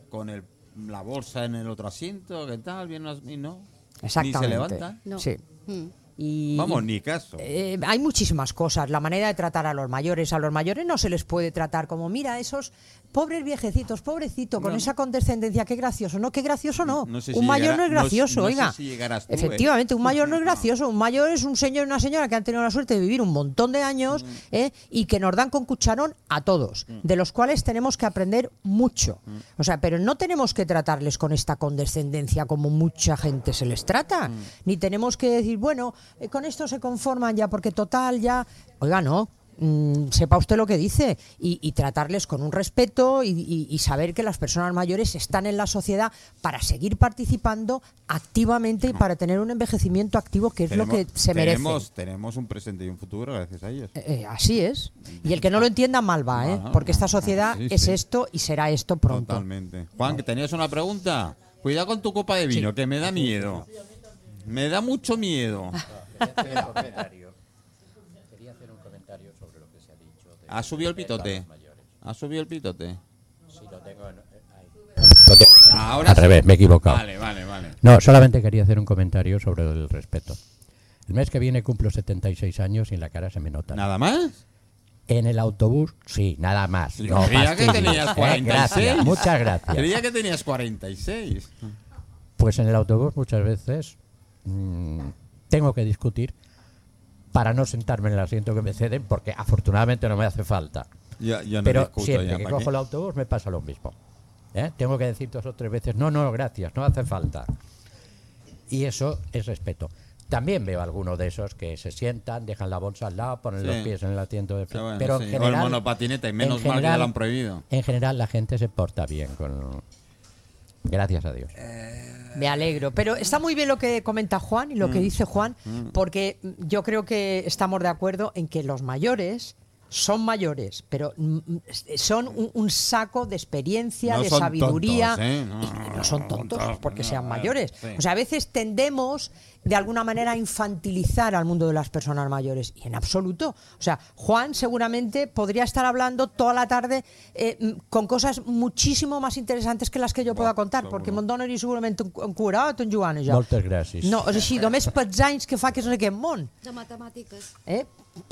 S1: con el, la bolsa en el otro asiento, ¿qué tal? Bien, no.
S2: Exactamente.
S1: Ni se levantan.
S3: No.
S2: Sí.
S3: Mm.
S2: Y,
S1: Vamos, ni caso.
S2: Eh, hay muchísimas cosas. La manera de tratar a los mayores. A los mayores no se les puede tratar como, mira, esos pobres viejecitos, pobrecito, con
S1: No.
S2: esa condescendencia, qué gracioso. No, qué gracioso no.
S1: No sé
S2: un mayor
S1: llegará-
S2: no es gracioso,
S1: no sé
S2: oiga.
S1: si llegarás tú, ¿eh?
S2: Efectivamente, un mayor no es gracioso. Un mayor es un señor y una señora que han tenido la suerte de vivir un montón de años
S1: Mm.
S2: ¿eh? y que nos dan con cucharón a todos, de los cuales tenemos que aprender mucho.
S1: Mm.
S2: O sea, pero no tenemos que tratarles con esta condescendencia como mucha gente se les trata.
S1: Mm.
S2: Ni tenemos que decir, bueno, eh, con esto se conforman ya, porque total ya. Oiga, no. Mm, sepa usted lo que dice y, y tratarles con un respeto y, y- y saber que las personas mayores están en la sociedad para seguir participando activamente y para tener un envejecimiento activo que es lo que se merece.
S1: tenemos, tenemos un presente y un futuro gracias a ellos.
S2: Eh, eh, así es. Y el que no lo entienda mal va, ¿eh?
S1: Ajá,
S2: porque esta
S1: ajá,
S2: sociedad
S1: sí,
S2: es esto y será esto pronto.
S1: Totalmente. Juan, que tenías una pregunta. Cuidado con tu copa de vino, que me da miedo. Me da mucho miedo.
S4: Quería hacer un comentario sobre lo que se ha dicho. de-
S1: ¿Ha subido el pitote? ¿Ha subido el pitote?
S4: Si lo tengo en- eh,
S1: Ahora
S4: Al
S1: sí.
S4: revés, me he equivocado.
S1: Vale, vale, vale.
S4: No, solamente quería hacer un comentario sobre el respeto. El mes que viene cumplo 76 años y en la cara se me nota.
S1: ¿Nada más?
S4: En el autobús, sí, nada más. No
S1: creía que
S4: fastidies,
S1: tenías
S4: ¿eh?
S1: 46.
S4: Gracias, muchas gracias.
S1: Creía que tenías 46.
S4: Pues en el autobús muchas veces mm, tengo que discutir para no sentarme en el asiento que me ceden, porque afortunadamente no me hace falta.
S1: Yo, yo no
S4: Pero siempre
S1: ya,
S4: que
S1: ¿para
S4: cojo el autobús me pasa lo mismo. ¿eh? Tengo que decir dos o tres veces, no, no, gracias, no hace falta. Y eso es respeto. También veo algunos de esos que se sientan, dejan la bolsa al lado, ponen
S1: Sí.
S4: los pies en el asiento de
S1: Pero
S4: frente.
S1: bueno,
S4: Pero
S1: sí.
S4: en
S1: o el
S4: general,
S1: monopatineta, y menos mal que lo han prohibido.
S4: en general la gente se porta bien con... Gracias a Dios.
S2: Me alegro. Pero está muy bien lo que comenta Juan y lo
S1: Mm.
S2: que dice Juan, porque yo creo que estamos de acuerdo en que los mayores son mayores, pero mm, mm, son un, un saco de experiencia,
S1: No
S2: de sabiduría.
S1: tontos, ¿eh? No,
S2: y- no son tontos
S1: tontos,
S2: porque sean
S1: eh,
S2: mayores.
S1: sí.
S2: O sea, a veces tendemos de alguna manera infantilizar al mundo de las personas mayores. Y en absoluto. O sea, Juan seguramente podría estar hablando toda la tarde eh, con cosas muchísimo más interesantes que las que yo pueda contar, porque me'n donaria segurament un, un curat, un Joan, jo.
S4: Moltes gràcies.
S2: No, és així, només pels anys que fa que és en aquest món.
S3: De matemàtiques.
S2: Eh?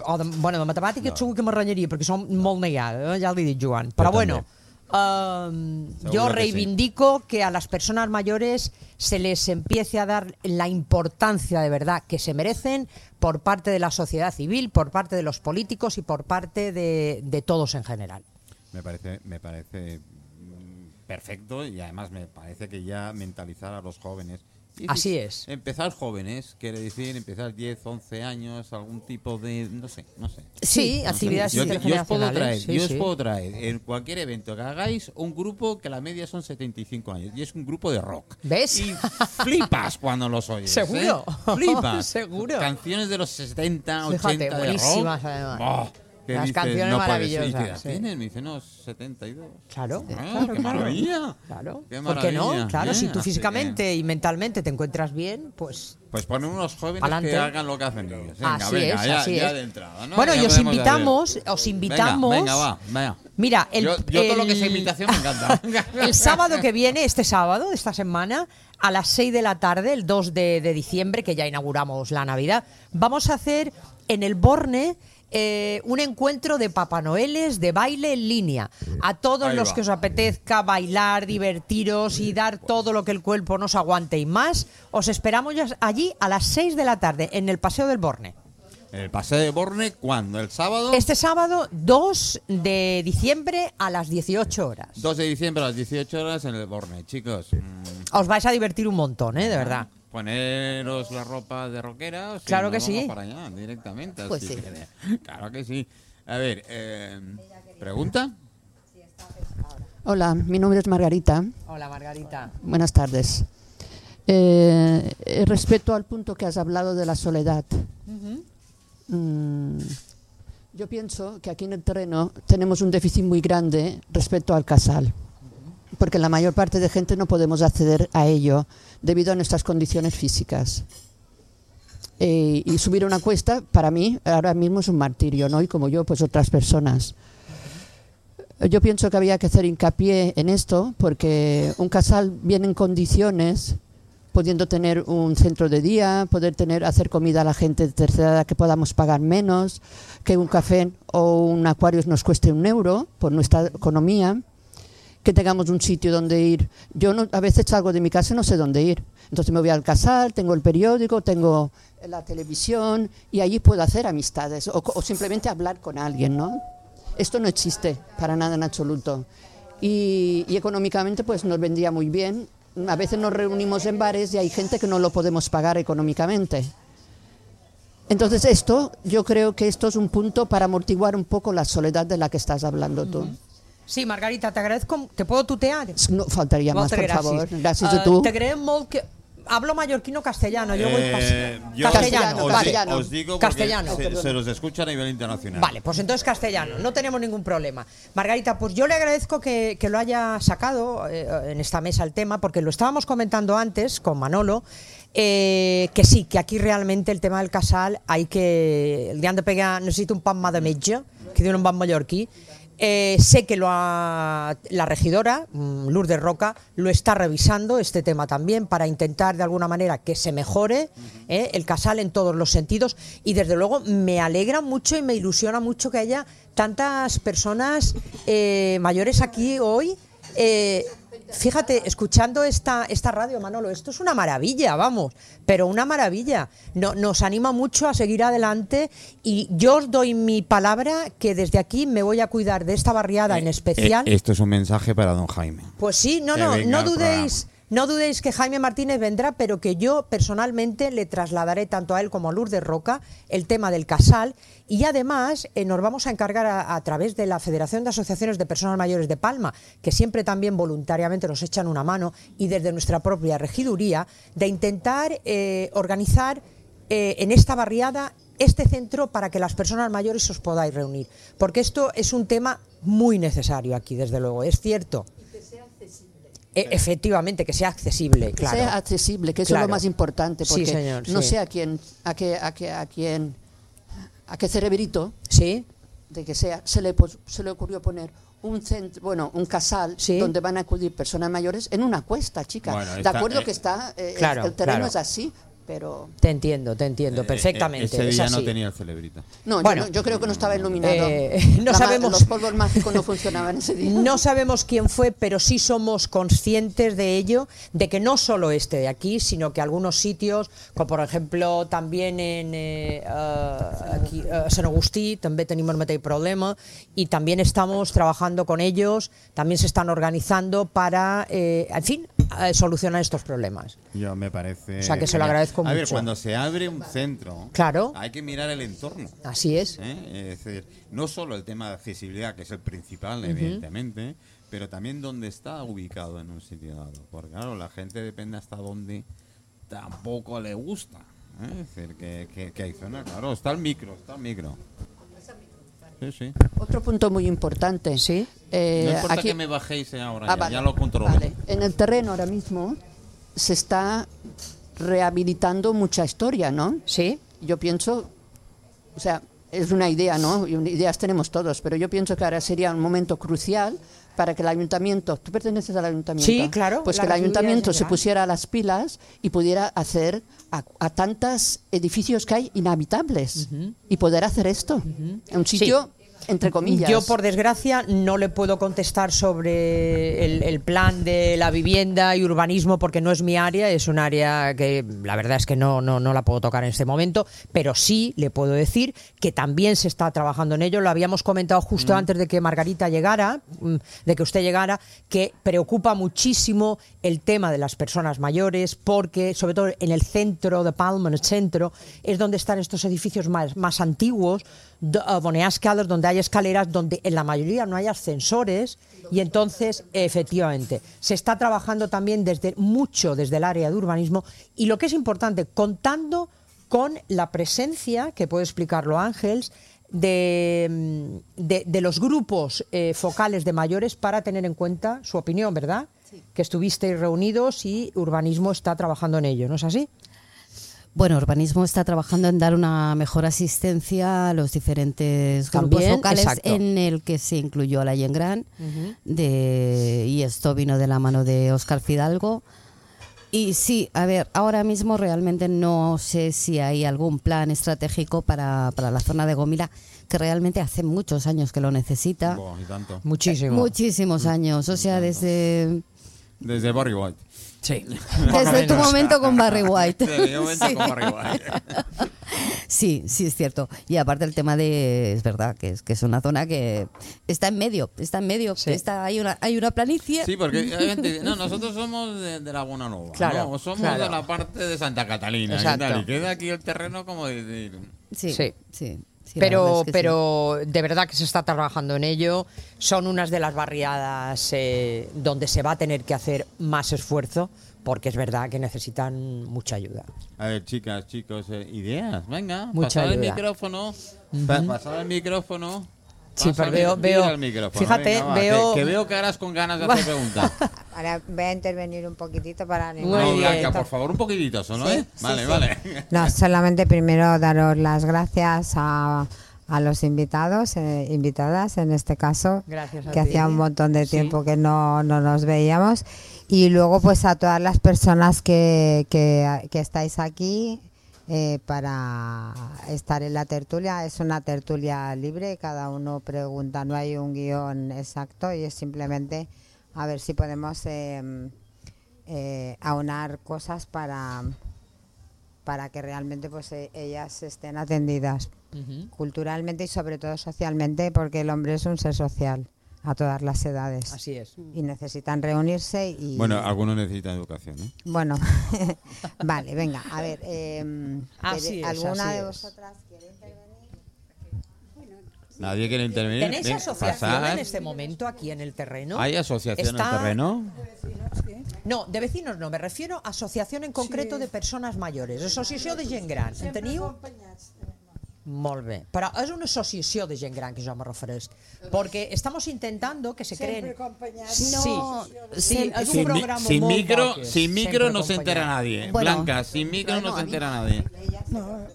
S2: O de, bueno, de matemàtiques no. segur que m'arranyaria, perquè som molt negada, eh? ja l'he dit Joan. Però
S4: Jo
S2: bueno,
S1: Seguro
S2: um, yo
S1: que sí.
S2: reivindico que a las personas mayores se les empiece a dar la importancia de verdad que se merecen por parte de la sociedad civil, por parte de los políticos y por parte de, de todos en general.
S1: Me parece, me parece mm, perfecto y además me parece que ya mentalizar a los jóvenes.
S2: Así es.
S1: Empezar jóvenes, quiere decir empezar 10, 11 años, algún tipo de, no sé, no sé.
S2: Sí,
S1: No
S2: actividades
S1: yo, yo os puedo traer,
S2: sí,
S1: yo os
S2: sí.
S1: puedo traer en cualquier evento que hagáis un grupo que la media son 75 años y es un grupo de rock.
S2: ¿Ves?
S1: Y flipas cuando los oyes.
S2: Seguro.
S1: ¿eh? Flipas.
S2: Seguro.
S1: Canciones de los 70, 80
S2: Fíjate,
S1: de rock.
S2: buenísimas, además.
S1: Buah, que
S2: Las canciones
S1: no puede ser. ¿Y qué
S2: maravillosas,
S1: edad
S2: sí.
S1: tienen? Me dicen, no, 72.
S2: Claro,
S1: Ah,
S2: claro,
S1: qué
S2: claro.
S1: maravilla.
S2: Claro.
S1: Qué
S2: ¿Por qué no? Claro,
S1: ¿eh?
S2: si tú físicamente y mentalmente te encuentras bien, pues
S1: Pues ponen unos jóvenes
S2: Pa'lante.
S1: que hagan lo que hacen ellos. Venga,
S2: Así
S1: venga,
S2: es,
S1: ya,
S2: así
S1: ya
S2: es.
S1: de entrada. ¿no?
S2: Bueno,
S1: Ya
S2: y os invitamos, os
S1: Venga,
S2: invitamos.
S1: Venga, va, venga.
S2: Mira, el,
S1: yo, yo todo lo que
S2: el-
S1: sea invitación me encanta.
S2: El sábado que viene, este sábado de esta semana, a las 6 de la tarde, el 2 de, de diciembre, que ya inauguramos la Navidad, vamos a hacer en el Borne eh, un encuentro de Papá Noeles de baile en línea. A todos
S1: Ahí
S2: los
S1: va.
S2: que os apetezca bailar, divertiros y dar todo lo que el cuerpo nos aguante y más, os esperamos ya allí a las 6 de la tarde en el Paseo del Borne.
S1: El paseo de Borne, ¿cuándo? ¿El sábado?
S2: Este sábado 2 de diciembre a las 18 horas.
S1: 2 de diciembre a las 18 horas en el Borne, chicos. mm,
S2: Os vais a divertir un montón, ¿eh? De verdad.
S1: Poneros la ropa de rockera. si
S2: Claro que
S1: vamos
S2: sí.
S1: para allá directamente.
S3: Pues
S1: así
S3: sí.
S1: que- claro que sí. A ver, eh, ¿pregunta?
S5: Hola, mi nombre es Margarita.
S2: Hola Margarita.
S5: Buenas tardes. Eh, eh, respecto al punto que has hablado de la soledad, mm, yo pienso que aquí en el terreno tenemos un déficit muy grande respecto al casal, porque la mayor parte de gente no podemos acceder a ello debido a nuestras condiciones físicas. Eh, y subir una cuesta, para mí, ahora mismo es un martirio, ¿no? Y como yo, pues otras personas. Yo pienso que había que hacer hincapié en esto porque un casal viene en condiciones, pudiendo tener un centro de día, poder tener hacer comida a la gente de tercera edad que podamos pagar menos, que un café o un acuario nos cueste un euro por nuestra economía, que tengamos un sitio donde ir. Yo no, a veces salgo de mi casa y no sé dónde ir. Entonces me voy al casal, tengo el periódico, tengo la televisión y allí puedo hacer amistades o, simplemente hablar con alguien, ¿no? Esto no existe para nada en absoluto. Y, y económicamente pues nos vendría muy bien. A veces nos reunimos en bares y hay gente que no lo podemos pagar económicamente. Entonces esto, yo creo que esto es un punto para amortiguar un poco la soledad de la que estás hablando tú.
S2: Sí, Margarita, te agradezco. ¿Te puedo tutear?
S5: No faltaría más, por
S2: gràcies.
S5: favor. Gracias
S2: Eh,
S5: a tú.
S2: Te agraïm molt que... Hablo mallorquino o castellano, yo voy
S1: Eh, yo
S2: castellano.
S1: os,
S5: vale.
S1: di-
S5: Castellano.
S1: os digo porque
S2: Castellano.
S1: se, se los escucha a nivel internacional.
S2: Vale, pues entonces castellano, no tenemos ningún problema. Margarita, pues yo le agradezco que, que lo haya sacado eh, en esta mesa el tema, porque lo estábamos comentando antes con Manolo, eh, que sí, que aquí realmente el tema del casal hay que... El día de pegar, necesito un pan más de metge, que diuen un pan mallorquí, Eh, sé que lo ha- la regidora, mm, Lourdes Roca, lo está revisando este tema también para intentar de alguna manera que se mejore eh, el casal en todos los sentidos y desde luego me alegra mucho y me ilusiona mucho que haya tantas personas eh, mayores aquí hoy. Eh, Fíjate, escuchando esta, esta radio, Manolo, esto es una maravilla, vamos, pero una maravilla. No, nos anima mucho a seguir adelante y yo os doy mi palabra que desde aquí me voy a cuidar de esta barriada en especial.
S1: Eh, esto es un mensaje para don Jaime.
S2: Pues sí, no, no, no dudéis. No dudéis que Jaime Martínez vendrá, pero que yo personalmente le trasladaré tanto a él como a Lourdes Roca el tema del casal y además eh, nos vamos a encargar a, través de la Federación de Asociaciones de Personas Mayores de Palma, que siempre también voluntariamente nos echan una mano y desde nuestra propia regiduría, de intentar eh, organizar eh, en esta barriada este centro para que las personas mayores os podáis reunir. Porque esto es un tema muy necesario aquí, desde luego, es cierto. E- efectivamente, que sea accesible,
S5: Que
S2: claro.
S5: sea accesible, que eso es lo más importante,
S2: Sí,
S5: porque
S2: señor,
S5: no
S2: sí.
S5: sé a quién, a qué, a qué, a quién, a qué cerebrito
S2: Sí,
S5: de que sea se le pos- se le ocurrió poner un centro, bueno, un casal
S2: Sí.
S5: donde van a acudir personas mayores en una cuesta, chica.
S1: Bueno,
S5: de
S1: está-
S5: acuerdo
S1: eh,
S5: que está, eh, el-
S2: claro,
S5: el, terreno
S2: claro.
S5: es así, pero
S2: te entiendo, te entiendo
S1: Eh,
S2: perfectamente.
S1: eh, Ese
S2: es
S1: día no
S2: así.
S1: tenía el celebrito.
S5: no, yo
S2: Bueno.
S5: no- yo, creo que no estaba iluminado.
S2: Eh, no
S5: La
S2: sabemos-
S5: los polvos mágicos no funcionaban ese día.
S2: No sabemos quién fue, pero sí somos conscientes de ello, de que no solo este de aquí, sino que algunos sitios, como por ejemplo también en eh, aquí, San Agustí, también tenemos el mateix problema y también estamos trabajando con ellos, también se están organizando para, eh, en fin, eh, solucionar estos problemas.
S1: Yo me parece.
S2: O sea, que se lo
S1: genial.
S2: Agradezco
S1: A ver, cuando se abre un centro,
S2: Claro.
S1: hay que mirar el entorno.
S2: Así es.
S1: ¿eh? Es decir, no solo el tema de accesibilidad, que es el principal, evidentemente, pero también dónde está ubicado en un sitio dado. Porque, claro, la gente depende hasta dónde tampoco le gusta. ¿eh? Es decir, que, que, que hay zonas, claro, está el micro, está el micro. Sí, sí.
S5: Otro punto muy importante.
S2: Sí.
S5: Eh,
S1: no importa
S5: aquí-
S1: que me bajéis ahora,
S5: Ah,
S1: ya,
S5: vale,
S1: ya lo controlo.
S5: vale. En el terreno ahora mismo se está rehabilitando mucha historia, ¿no?
S2: Sí.
S5: Yo pienso, o sea, es una idea, ¿no? Ideas tenemos todos, pero yo pienso que ahora sería un momento crucial para que el ayuntamiento, tú perteneces al ayuntamiento,
S2: Sí, claro,
S5: pues que el ayuntamiento se pusiera a las pilas y pudiera hacer a, a tantos edificios que hay inhabitables y poder hacer esto, en un sitio entre comillas.
S2: Yo, por desgracia, no le puedo contestar sobre el, el plan de la vivienda y urbanismo porque no es mi área, es un área que la verdad es que no, no, no la puedo tocar en este momento, pero sí le puedo decir que también se está trabajando en ello. Lo habíamos comentado justo antes de que Margarita llegara, mm, de que usted llegara, que preocupa muchísimo el tema de las personas mayores porque, sobre todo en el centro de Palma, en el centro, es donde están estos edificios más, más antiguos, do- eh, donde hay escaleras, donde en la mayoría no hay ascensores y entonces, efectivamente, se está trabajando también desde mucho desde el área de urbanismo y lo que es importante, contando con la presencia, que puede explicarlo Ángels, de, mm, de- de los grupos eh, focales de mayores para tener en cuenta su opinión, ¿verdad? Que estuvisteis reunidos y urbanismo está trabajando en ello, ¿no es así?
S3: Bueno, Urbanismo está trabajando en dar una mejor asistencia a los diferentes grupos locales,
S2: exacto.
S3: en el que se incluyó a la Yengran, de, y esto vino de la mano de Óscar Fidalgo. Y sí, a ver, ahora mismo realmente no sé si hay algún plan estratégico para, para la zona de Gomila, que realmente hace muchos años que lo necesita.
S1: Buah, y tanto.
S2: Muchísimo.
S3: Muchísimos años, o sea, desde,
S1: Desde Barry White.
S2: Sí.
S3: desde tu momento con Barry White.
S1: Desde mi momento
S3: Sí.
S1: con Barry White.
S3: Sí, sí es cierto. Y aparte el tema de, es verdad, que es, que es una zona que está en medio, está en medio,
S2: Sí.
S3: está, hay, una, hay una planicie.
S1: Sí, porque hay gente dice, no, nosotros somos de, de la Buena Nova,
S2: Claro,
S1: ¿no? O somos
S2: claro.
S1: de la parte de Santa Catalina. Y queda aquí el terreno como decir...
S3: sí,
S2: Sí.
S3: sí, sí,
S2: pero,
S3: es que sí.
S2: pero de verdad que se está trabajando en ello. Son unas de las barriadas eh, donde se va a tener que hacer más esfuerzo, porque es verdad que necesitan mucha ayuda.
S1: A ver, chicas, chicos, eh, ideas, venga,
S2: Mucha
S1: pasad el
S2: ayuda.
S1: micrófono, pa- pasad el micrófono.
S2: Sí, pero veo- veo- fíjate,
S1: venga, va,
S2: veo-
S1: Que, que veo caras con ganas de hacer preguntas.
S6: Ahora voy a intervenir un poquitito para
S1: no. Blanca, por favor, un poquitito solo,
S6: Sí,
S1: ¿eh?
S6: sí,
S1: Vale,
S6: sí.
S1: vale.
S6: No, solamente primero daros las gracias a, a los invitados, eh, invitadas en este caso,
S2: Gracias a
S6: que
S2: ti.
S6: hacía un montón de
S2: Sí.
S6: tiempo que no, no nos veíamos. Y luego pues a todas las personas que, que, que estáis aquí eh, para estar en la tertulia. Es una tertulia libre, cada uno pregunta, no hay un guion exacto y es simplemente a ver si podemos eh, eh, aunar cosas para, para que realmente pues eh, ellas estén atendidas culturalmente y sobre todo socialmente porque el hombre es un ser social a todas las edades
S2: Así es.
S6: y necesitan reunirse y
S1: Bueno, algunos necesitan educación, ¿eh?
S6: bueno vale venga a ver eh,
S2: Así es,
S6: alguna
S2: así
S6: de
S2: es.
S6: vosotras quiere intervenir
S1: Nadie quiere intervenir.
S2: ¿Tenéis
S1: Ven,
S2: asociación
S1: pasad.
S2: en este momento aquí en el terreno?
S1: ¿Hay asociación en
S2: Está-
S1: el terreno?
S2: No, de vecinos no, me refiero a associación en concreto de persones majores. Associació de gent gran, en teniu? Molt bé, però és una associació de gent gran que jo me refereix, perquè estamos intentando que se creen... Sí,
S3: No,
S2: sí,
S3: siempre-
S2: és un
S1: Sin,
S2: programa
S1: sin
S2: molt
S1: micro,
S2: boques,
S1: sin micro
S2: sempre
S1: no se entera nadie.
S3: Bueno.
S1: Blanca, sin micro
S3: Bueno,
S1: no se entera nadie.
S7: No,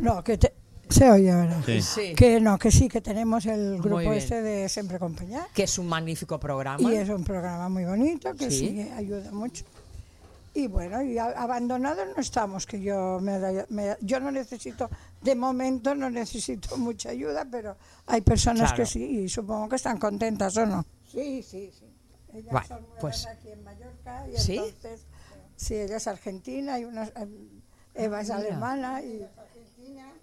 S7: no, que te- se oye ahora.
S1: Sí.
S2: Sí,
S7: Que no, que sí, que tenemos el grupo este de Siempre Acompañar.
S2: que és un magnífico programa.
S7: Y es un programa muy bonito que
S2: Sí.
S7: sí, que ayuda mucho. Y bueno, y abandonados no estamos, que yo me, da- me- yo no necesito, de momento no necesito mucha ayuda, pero hay personas
S2: Claro.
S7: que sí, y supongo que están contentas o no. Sí, sí, sí. Ellas
S2: Bueno,
S7: son nuevas
S2: pues-
S7: aquí en Mallorca y
S2: ¿Sí?
S7: entonces, sí, ella es argentina y una, Eva es
S2: Ah, mira.
S7: alemana y,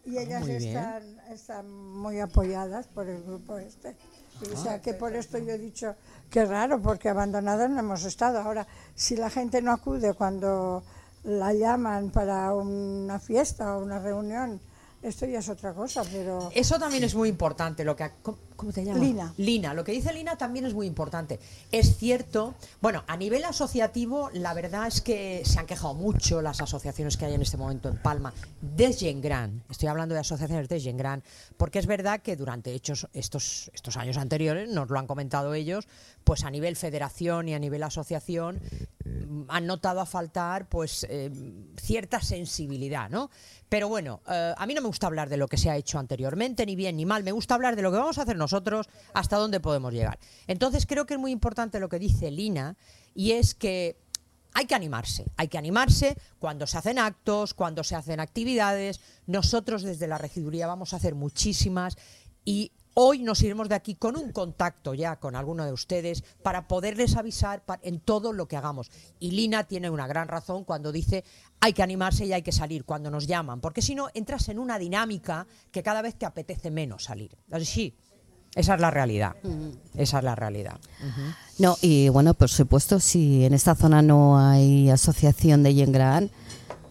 S7: y ellas
S2: muy bien.
S7: están, están muy apoyadas por el grupo este. O sea que por esto yo he dicho que raro, porque abandonadas no hemos estado. Ahora, si la gente no acude cuando la llaman para una fiesta o una reunión, esto ya es otra cosa, pero...
S2: Eso también es muy importante, lo que ¿cómo, te llamas?
S7: Lina.
S2: Lina, lo que dice Lina también es muy importante. Es cierto, bueno, a nivel asociativo, la verdad es que se han quejado mucho las asociaciones que hay en este momento en Palma de Gent Gran. Estoy hablando de asociaciones de Gent Gran, porque es verdad que durante hechos estos estos años anteriores, nos lo han comentado ellos, pues a nivel federación y a nivel asociación mm, han notado a faltar pues eh, cierta sensibilidad, ¿no? Pero bueno, eh, a mí no me gusta hablar de lo que se ha hecho anteriormente, ni bien ni mal, me gusta hablar de lo que vamos a hacer nosotros, hasta dónde podemos llegar. Entonces creo que es muy importante lo que dice Lina, y es que hay que animarse, hay que animarse cuando se hacen actos, cuando se hacen actividades. Nosotros desde la regiduría vamos a hacer muchísimas y hoy nos iremos de aquí con un contacto ya con alguno de ustedes para poderles avisar en todo lo que hagamos. Y Lina tiene una gran razón cuando dice hay que animarse y hay que salir cuando nos llaman, porque si no entras en una dinámica que cada vez te apetece menos salir. Así, esa es la realidad. Esa es la realidad.
S3: No, y bueno, por supuesto, si en esta zona no hay asociación de Yengran,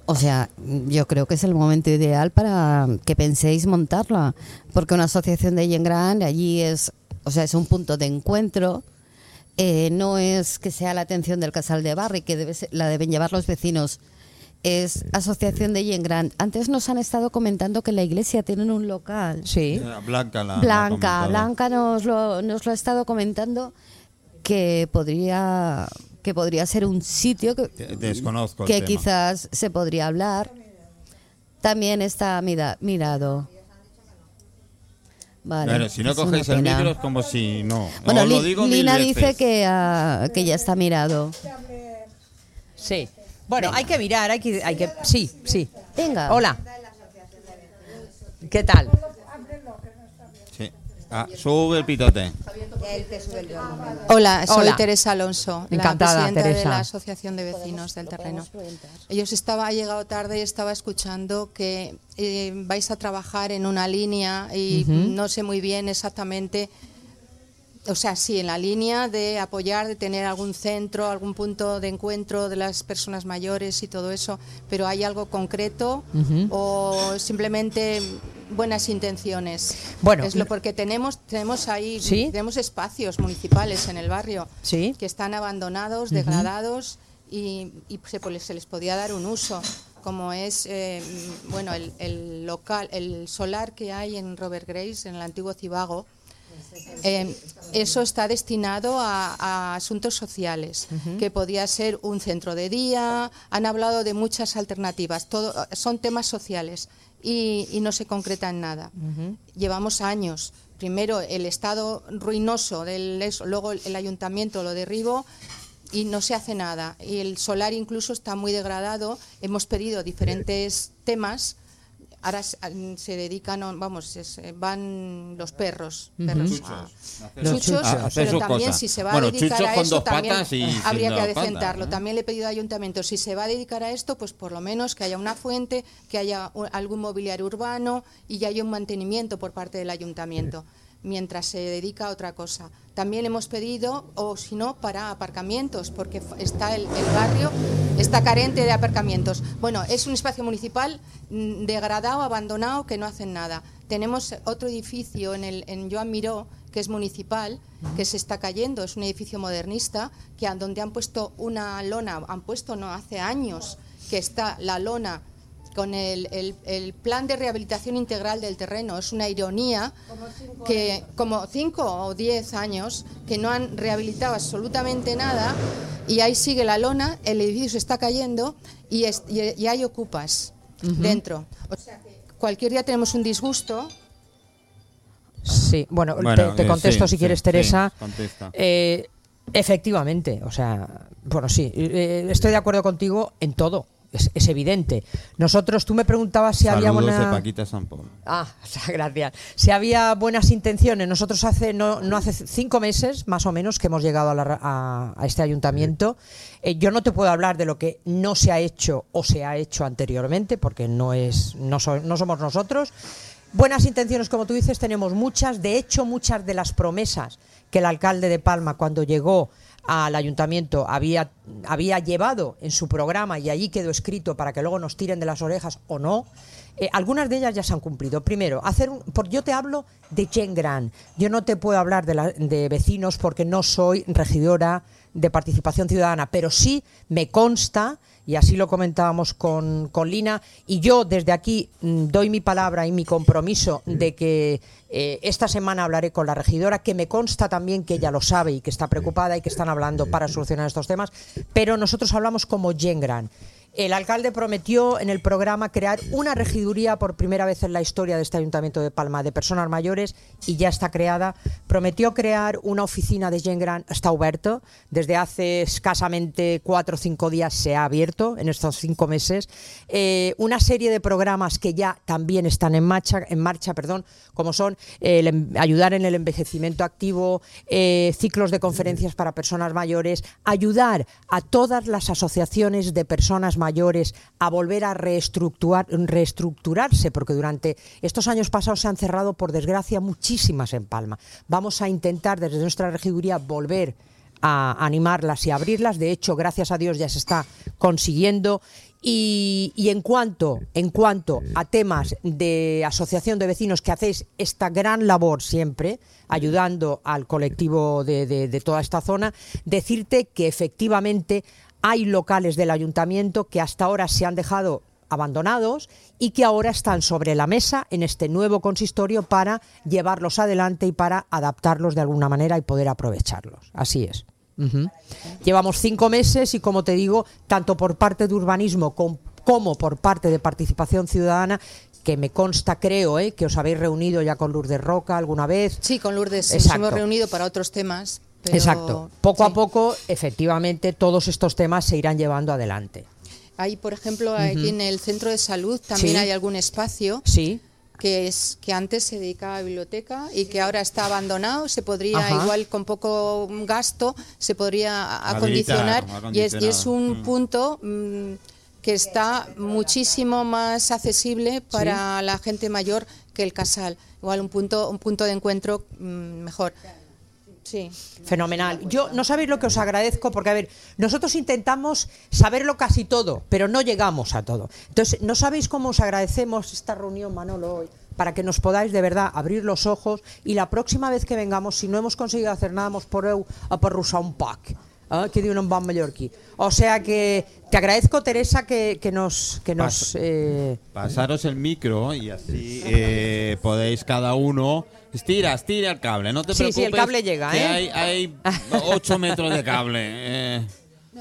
S3: o sea, yo creo que es el momento ideal para que penséis montarla, porque una asociación de Yengran allí es, o sea, es un punto de encuentro. eh, no es que sea la atención del casal de barri, que debe ser- la deben llevar los vecinos. Es asociación de Yengran. Antes nos han estado comentando que en la iglesia tienen un local.
S2: Sí.
S1: Blanca la.
S3: Blanca. Blanca nos lo, nos lo ha estado comentando que podría que podría ser un sitio que,
S1: Desconozco
S3: que quizás se podría hablar. También está mira- mirado. Vale,
S1: Bueno, si no cogéis el micro es como si no.
S3: Bueno,
S1: lo digo
S3: Lina dice que, ah, que ya está mirado.
S2: Sí. Bueno, hay que mirar, hay que, hay que. Sí, sí.
S3: Venga.
S2: Hola. ¿Qué tal?
S1: Sí. Ah, sube el pitote.
S8: Hola, soy
S2: Hola.
S8: Teresa Alonso,
S2: Encantada,
S8: la presidenta de
S2: Teresa.
S8: la Asociación de Vecinos del Terreno. Ellos estaba ha llegado tarde y estaba escuchando que eh, vais a trabajar en una línea y no sé muy bien exactamente, o sea, sí, en la línea de apoyar, de tener algún centro, algún punto de encuentro de las personas mayores y todo eso, pero ¿hay algo concreto o simplemente buenas intenciones?
S2: Bueno,
S8: es lo porque tenemos tenemos ahí
S2: ¿Sí?
S8: tenemos espacios municipales en el barrio
S2: Sí.
S8: que están abandonados, degradados y, y se, se les podía dar un uso, como es eh, bueno el, el local, el solar que hay en Robert Grace, en el antiguo Cibago, Eh, eso está destinado a, a asuntos sociales, que podía ser un centro de día. Han hablado de muchas alternativas. Todo, son temas sociales y, y no se concreta en nada. Llevamos años. Primero el estado ruinoso del luego el, el ayuntamiento lo derribó y no se hace nada. Y el solar incluso está muy degradado. Hemos pedido diferentes temas. Ahora se- dedican, a- vamos, es- van los perros, perros. A-
S2: Los
S8: chuchos,
S2: chuchos.
S1: A hacer
S8: pero también si se va
S1: Bueno,
S8: a dedicar
S1: chuchos
S8: a
S1: dos
S8: también habría que
S1: patas,
S8: adecentarlo.
S1: ¿eh?
S8: También le he pedido al ayuntamiento si se va a dedicar a esto, pues por lo menos que haya una fuente, que haya algún mobiliario urbano y ya haya un mantenimiento por parte del ayuntamiento mientras se dedica a otra cosa. También hemos pedido, o si no, para aparcamientos, porque está el, el barrio, está carente de aparcamientos. Bueno, es un espacio municipal mm, degradado, abandonado, que no hacen nada. Tenemos otro edificio en, el, en Joan Miró, que es municipal, que se está cayendo, es un edificio modernista, que donde han puesto una lona, han puesto no hace años, que está la lona con el, el- el plan de rehabilitación integral del terreno. Es una ironía que como cinco o diez años que no han rehabilitado absolutamente nada y ahí sigue la lona, el edificio se está cayendo y, es- y- y hay ocupas dentro. O sea que cualquier día tenemos un disgusto.
S2: Sí, bueno,
S1: Bueno,
S2: te, te
S1: eh,
S2: contesto
S1: sí,
S2: si quieres,
S1: sí,
S2: Teresa. Eh, efectivamente, o sea, bueno, sí, eh, estoy de acuerdo contigo en todo. Es, es evidente. Nosotros, tú me preguntabas si había
S1: Saludos
S2: buena...
S1: de Paquita.
S2: Ah, gracias. Si había buenas intenciones, nosotros hace no, no hace cinco meses más o menos que hemos llegado a, la ra- a- a este ayuntamiento. Eh, yo no te puedo hablar de lo que no se ha hecho o se ha hecho anteriormente, porque no es no, so- no somos nosotros. Buenas intenciones, como tú dices, tenemos muchas. De hecho, muchas de las promesas que el alcalde de Palma cuando llegó al ayuntamiento había, había llevado en su programa y allí quedó escrito para que luego nos tiren de las orejas o no, eh, algunas de ellas ya se han cumplido. Primero, hacer un, por, yo te hablo de Chen Gran. Yo no te puedo hablar de, la- de vecinos porque no soy regidora de participación ciudadana, pero sí me consta, y así lo comentábamos con, con Lina, y yo desde aquí mm, doy mi palabra y mi compromiso de que eh, esta semana hablaré con la regidora, que me consta también que ella lo sabe y que está preocupada y que están hablando para solucionar estos temas, pero nosotros hablamos como Gengran. El alcalde prometió en el programa crear una regiduría por primera vez en la historia de este Ayuntamiento de Palma de personas mayores y ya está creada. Prometió crear una oficina de Gent Gran, está abierto. Desde hace escasamente cuatro o cinco días se ha abierto en estos cinco meses. Eh, una serie de programas que ya también están en marcha, en marcha perdón, como son em- ayudar en el envejecimiento activo, eh, ciclos de conferencias para personas mayores, ayudar a todas las asociaciones de personas mayores a volver a reestructurar, reestructurarse, porque durante estos años pasados se han cerrado, por desgracia, muchísimas en Palma. Vamos a intentar desde nuestra regiduría volver a animarlas y abrirlas. De hecho, gracias a Dios ya se está consiguiendo. Y, en cuanto en cuanto a temas de asociación de vecinos que hacéis esta gran labor siempre ayudando al colectivo de toda esta zona, decirte que efectivamente hay locales del ayuntamiento que hasta ahora se han dejado abandonados y que ahora están sobre la mesa en este nuevo consistorio para llevarlos adelante y para adaptarlos de alguna manera y poder aprovecharlos. Así es. Llevamos cinco meses y, como te digo, tanto por parte de urbanismo com- como por parte de participación ciudadana, que me consta, creo, ¿eh? que os habéis reunido ya con Lourdes Roca alguna vez.
S8: Sí, con Lourdes nos
S2: Exacto.
S8: hemos reunido para otros temas. Pero-
S2: Exacto. Poco a poco, efectivamente, todos estos temas se irán llevando adelante.
S8: Hay, por ejemplo, aquí en el centro de salud también
S2: Sí.
S8: hay algún espacio
S2: Sí.
S8: que es que antes se dedicaba a biblioteca y que ahora está abandonado. Se podría,
S2: Ajá.
S8: igual con poco gasto, se podría
S1: Habilitar,
S8: acondicionar. Y es, y es un
S1: Mm.
S8: punto mm, que está muchísimo más accesible para la gente mayor que el casal. Igual un punto, un punto de encuentro mm, mejor. Sí.
S2: Fenomenal. Yo no sabéis lo que os agradezco porque, a ver, nosotros intentamos saberlo casi todo, pero no llegamos a todo. Entonces, no sabéis cómo os agradecemos esta reunión, Manolo, hoy, para que nos podáis de verdad abrir los ojos y la próxima vez que vengamos, si no hemos conseguido hacer nada, nos podeu aperrussar un poc. Ah, que diu un bon mallorquí. O sea que te agradezco, Teresa, que, que nos... Que nos eh,
S1: Pasaros el micro y así eh, podéis cada uno. Estira, estira el cable, no te
S2: Sí,
S1: preocupes.
S2: sí, el cable llega,
S1: que
S2: ¿eh?
S1: Hay, hay 8 metros de cable. eh.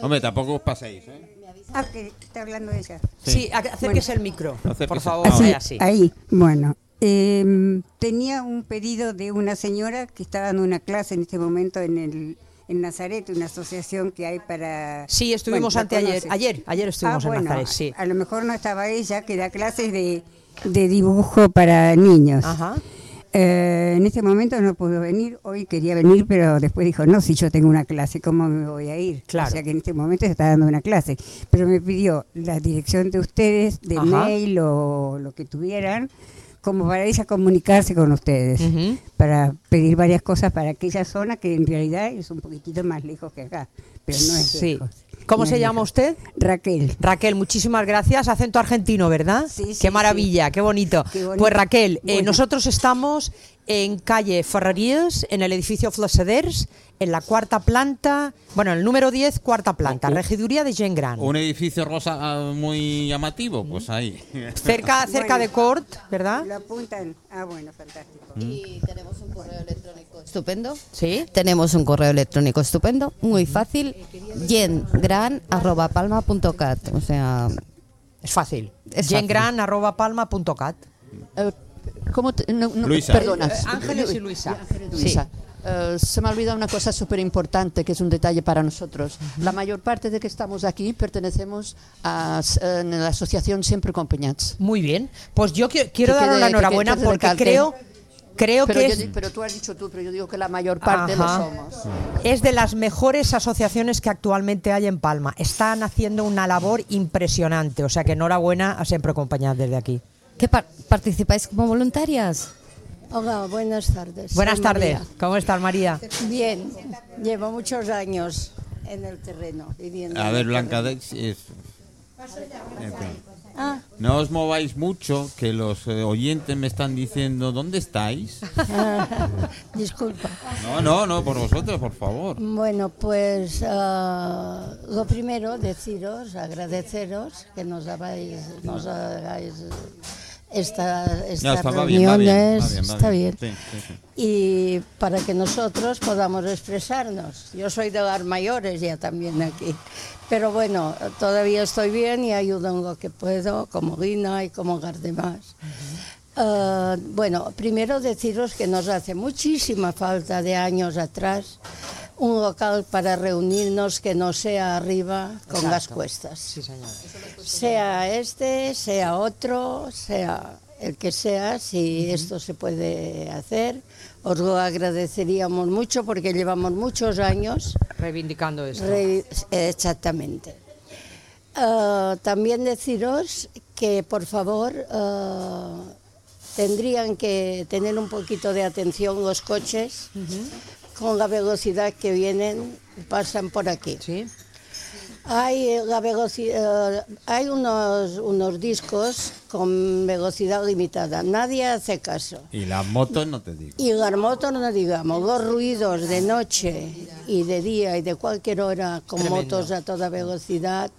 S1: Hombre, tampoco os paséis, ¿eh?
S9: Ah, que está hablando ella.
S2: sí, ac- acérquese el micro,
S1: Acérquese.
S2: por favor.
S1: Ah,
S2: ahí,
S1: sí.
S2: así.
S9: Ahí, bueno. eh, tenía un pedido de una señora que está dando una clase en este momento en el en Nazaret, una asociación que hay para...
S2: Sí, estuvimos
S9: la
S2: anteayer. Ayer, ayer estuvimos
S9: Ah,
S2: en
S9: bueno,
S2: Nazaret, sí.
S9: A lo mejor no estaba ella, que da clases de, de dibujo para niños.
S2: Ajá.
S9: Eh, en este momento no pudo venir, hoy quería venir, pero después dijo, no, si yo tengo una clase, ¿cómo me voy a ir?
S2: Claro.
S9: O sea que en este momento se está dando una clase. Pero me pidió la dirección de ustedes, de
S2: Ajá.
S9: mail o lo que tuvieran, como para ella comunicarse con ustedes, para pedir varias cosas para aquella zona que en realidad es un poquitito más lejos que acá, pero no es
S2: Sí.
S9: lejos.
S2: ¿Cómo se llama usted?
S9: Raquel.
S2: Raquel, muchísimas gracias. Acento argentino, ¿verdad?
S9: Sí, sí,
S2: Qué maravilla, qué bonito.
S9: Qué bonito.
S2: Pues Raquel, eh, nosotros estamos en calle Ferrerías, en el edificio Flaceders, en la cuarta planta, bueno, el número 10, cuarta planta, regiduría de Gent Gran.
S1: Un edificio rosa ah, muy llamativo, pues ahí.
S2: Cerca, cerca de Cort, ¿verdad?
S9: Lo apuntan. Ah, bueno, fantástico.
S3: Y tenemos un correo electrónico estupendo.
S2: Sí.
S3: Tenemos un correo electrónico estupendo, muy fácil, yengran.palma.cat. O sea,
S2: Es fácil.
S3: Es
S2: Gengran.palma.cat.
S5: ¿Cómo te- no, no,
S1: Luisa.
S5: Perdona.
S2: Eh, Ángeles y Luisa.
S5: Luisa. Eh, se me ha olvidado una cosa súper importante que es un detalle para nosotros. La mayor parte de que estamos aquí pertenecemos a en la asociación Siempre Compañats.
S2: Muy bien. Pues yo qui- quiero
S5: Que
S2: dar
S5: que
S2: enhorabuena porque
S5: recalque.
S2: creo, creo
S5: Pero,
S2: que
S5: yo
S2: es,
S5: pero tú has dicho tú, pero yo digo que la mayor parte
S2: Ajá.
S5: lo somos.
S2: es de las mejores asociaciones que actualmente hay en Palma. Están haciendo una labor impresionante. O sea que enhorabuena a Siempre Acompañadas desde aquí.
S3: ¿Qué par- participáis como voluntarias?
S10: Hola, buenas tardes.
S2: Buenas tardes.
S10: María.
S2: ¿Cómo estás, María?
S10: Bien, llevo muchos años en el terreno viviendo.
S1: A
S10: en
S1: ver,
S10: el
S1: Blanca, es-.
S10: Ah,
S1: No os mováis mucho, que los eh, oyentes me están diciendo, ¿dónde estáis?
S10: disculpa.
S1: No, no, no, por vosotros, por favor.
S10: Bueno, pues ah, lo primero, deciros, agradeceros que nos hagáis, nos hagáis esta,
S1: No,
S10: estas
S1: va bien, va bien,
S10: reuniones.
S1: va bien, va
S10: está
S1: bien.
S10: bien.
S1: Sí, sí, sí.
S10: y para que nosotros podamos expresarnos. Yo soy de las mayores ya también aquí, pero bueno, todavía estoy bien y ayudo en lo que puedo, como Lina y como los demás. Ah, bueno, primero deciros que nos hace muchísima falta de años atrás un local para reunirnos que no sea arriba con las cuestas
S2: Sí, señor.
S10: sea este, sea otro, sea el que sea, si esto se puede hacer, os lo agradeceríamos mucho porque llevamos muchos años.
S2: Reivindicando esto.
S10: re- exactamente. Ah, también deciros que por favor ah, tendrían que tener un poquito de atención los coches con la velocidad que vienen, pasan por aquí.
S2: Sí.
S10: Hay, eh, la velocidad, hay unos, unos discos con velocidad limitada. Nadie hace caso.
S1: Y las motos no te digo.
S10: Y las motos, no digamos, los ruidos de noche y de día y de cualquier hora con
S2: Tremendo.
S10: motos a toda velocidad.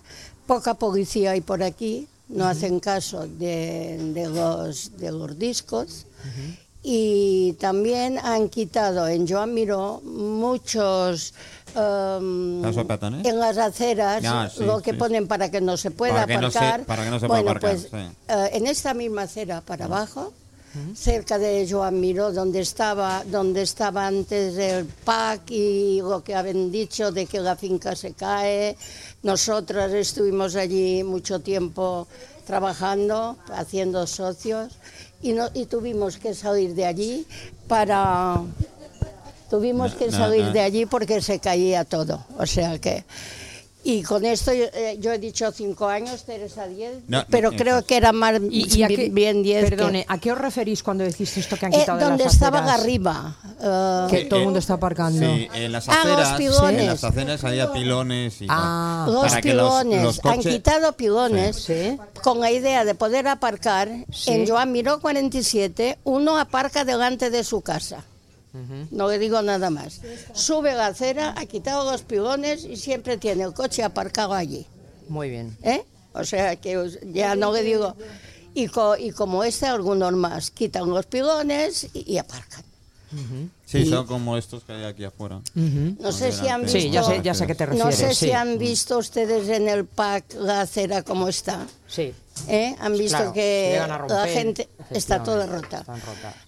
S10: Poca policía hay por aquí, no hacen caso de, de los, de los discos. Y también han quitado en Joan Miró muchos... em, en las aceras,
S1: Ah, sí,
S10: lo que
S1: sí.
S10: ponen para que no se pueda
S1: Para que no se-
S10: aparcar.
S1: para que no se pueda
S10: bueno,
S1: aparcar,
S10: pues
S1: sí.
S10: eh, en esta misma acera para abajo, cerca de Joan Miró, donde estaba, donde estaba antes el PAC y lo que habían dicho de que la finca se cae. Nosotras estuvimos allí mucho tiempo trabajando, haciendo socios y, no, y tuvimos que salir de allí para... Tuvimos
S1: No,
S10: que salir
S1: no.
S10: de allí porque se caía todo. O sea que... Y con esto yo, eh, yo he dicho cinco años, Teresa diez,
S1: No,
S10: pero
S1: no,
S10: creo
S1: no.
S10: que era más
S2: ¿Y, y a qué,
S10: bien diez. que-
S2: Perdone, ¿a qué os referís cuando decís esto que han
S10: Eh,
S2: quitado de
S10: donde
S2: las
S10: estaba
S2: aceras?
S10: arriba. eh,
S2: Que todo el
S1: Eh,
S2: mundo está aparcando.
S1: Sí, en las
S10: Ah, los
S1: aceras,
S10: pilones.
S1: en las aceras había pilones y
S2: Ah.
S1: tal.
S10: los
S1: para que los-
S10: pilones,
S1: los
S10: han
S1: coches-
S10: quitado pilones
S2: Sí.
S10: con la idea de poder aparcar
S2: Sí.
S10: en Joan Miró 47, uno aparca delante de su casa. No le digo nada más. Sube la acera, ha quitado los pilones y siempre tiene el coche aparcado allí.
S2: Muy bien.
S10: ¿eh? O sea que ya no le digo. Y, co- y como este, algunos más quitan los pilones y, y aparcan.
S1: Sí, son como estos que hay aquí afuera.
S10: No sé si han visto.
S2: Sí, ya sé, ya sé a qué te
S10: No
S2: refieres.
S10: sé
S2: sí.
S10: si han visto ustedes en el pack la acera como está.
S2: Sí.
S10: ¿Eh? Han visto
S2: Claro,
S10: que la gente está toda rota.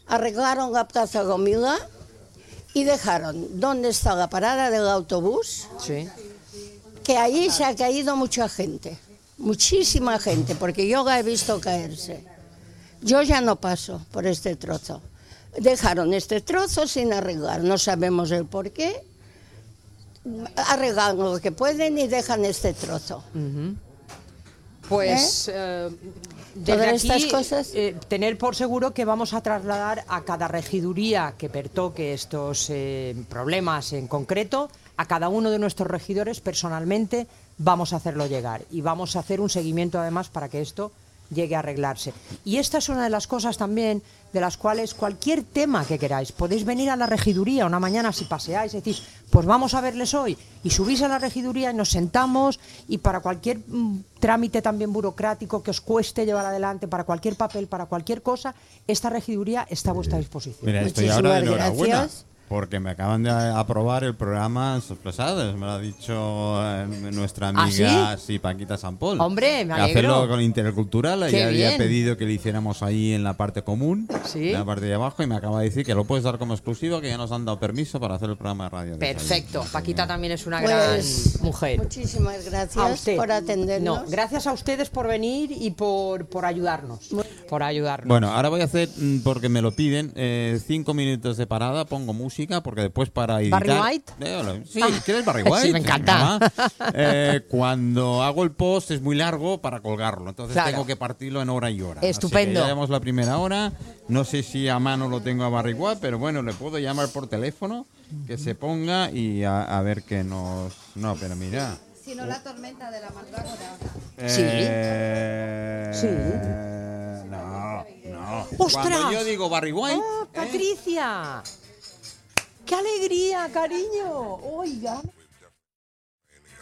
S10: Arreglaron la Plaza Gomila y dejaron donde está la parada del autobús,
S2: Sí.
S10: que ahí se ha caído mucha gente, muchísima gente, porque yo la he visto caerse. Yo ya no paso por este trozo. Dejaron este trozo sin arreglar, no sabemos el por qué. Arreglan lo que pueden y dejan este trozo.
S2: Pues eh, desde
S10: Todas
S2: aquí,
S10: estas cosas.
S2: eh, tener por seguro que vamos a trasladar a cada regiduría que pertoque estos eh, problemas en concreto, a cada uno de nuestros regidores personalmente vamos a hacerlo llegar y vamos a hacer un seguimiento además para que esto llegue a arreglarse. Y esta es una de las cosas también de las cuales cualquier tema que queráis, podéis venir a la regiduría una mañana si paseáis y decís, pues vamos a verles hoy y subís a la regiduría y nos sentamos y para cualquier mm, trámite también burocrático que os cueste llevar adelante, para cualquier papel, para cualquier cosa, esta regiduría está a vuestra disposición.
S1: Mira, estoy
S10: Muchísimas
S1: ahora de enhorabuena.
S10: gracias.
S1: Porque me acaban de aprobar el programa Sorpresades, me lo ha dicho eh, nuestra
S2: ¿Ah,
S1: amiga sí? Paquita Sampol.
S2: Hombre, me
S1: Que
S2: alegro.
S1: Hacerlo con Intercultural, ella había pedido que lo hiciéramos ahí en la parte común,
S2: Sí.
S1: en la parte de abajo, y me acaba de decir que lo puedes dar como exclusivo, que ya nos han dado permiso para hacer el programa de radio.
S2: Perfecto. Paquita también es una
S10: Pues,
S2: gran mujer.
S10: Muchísimas
S2: A
S10: gracias
S2: usted.
S10: por atendernos.
S2: No, gracias a ustedes por venir y por, por ayudarnos. Por ayudarnos.
S1: Bueno, ahora voy a hacer, mm, porque me lo piden, eh, cinco minutos de parada, pongo música, porque después para editar...
S2: ¿Barry White?
S1: Eh, Sí,
S2: Ah,
S1: ¿quieres Barry
S2: sí,
S1: White?
S2: me encanta.
S1: Eh, cuando hago el post es muy largo para colgarlo, entonces
S2: Claro.
S1: tengo que partirlo en hora y hora.
S2: Estupendo.
S1: Así que ya llevamos la primera hora, no sé si a mano lo tengo a Barry White, pero bueno, le puedo llamar por teléfono, que se ponga y a, a ver qué nos... No, pero mira...
S3: Si no, la tormenta de la mandrágora.
S2: Sí.
S1: Eh,
S2: Sí.
S1: No, no.
S2: ¡Ostras!
S1: Cuando yo digo Barry White,
S2: ¡Oh, Patricia! ¡Qué alegría, cariño! Oiga.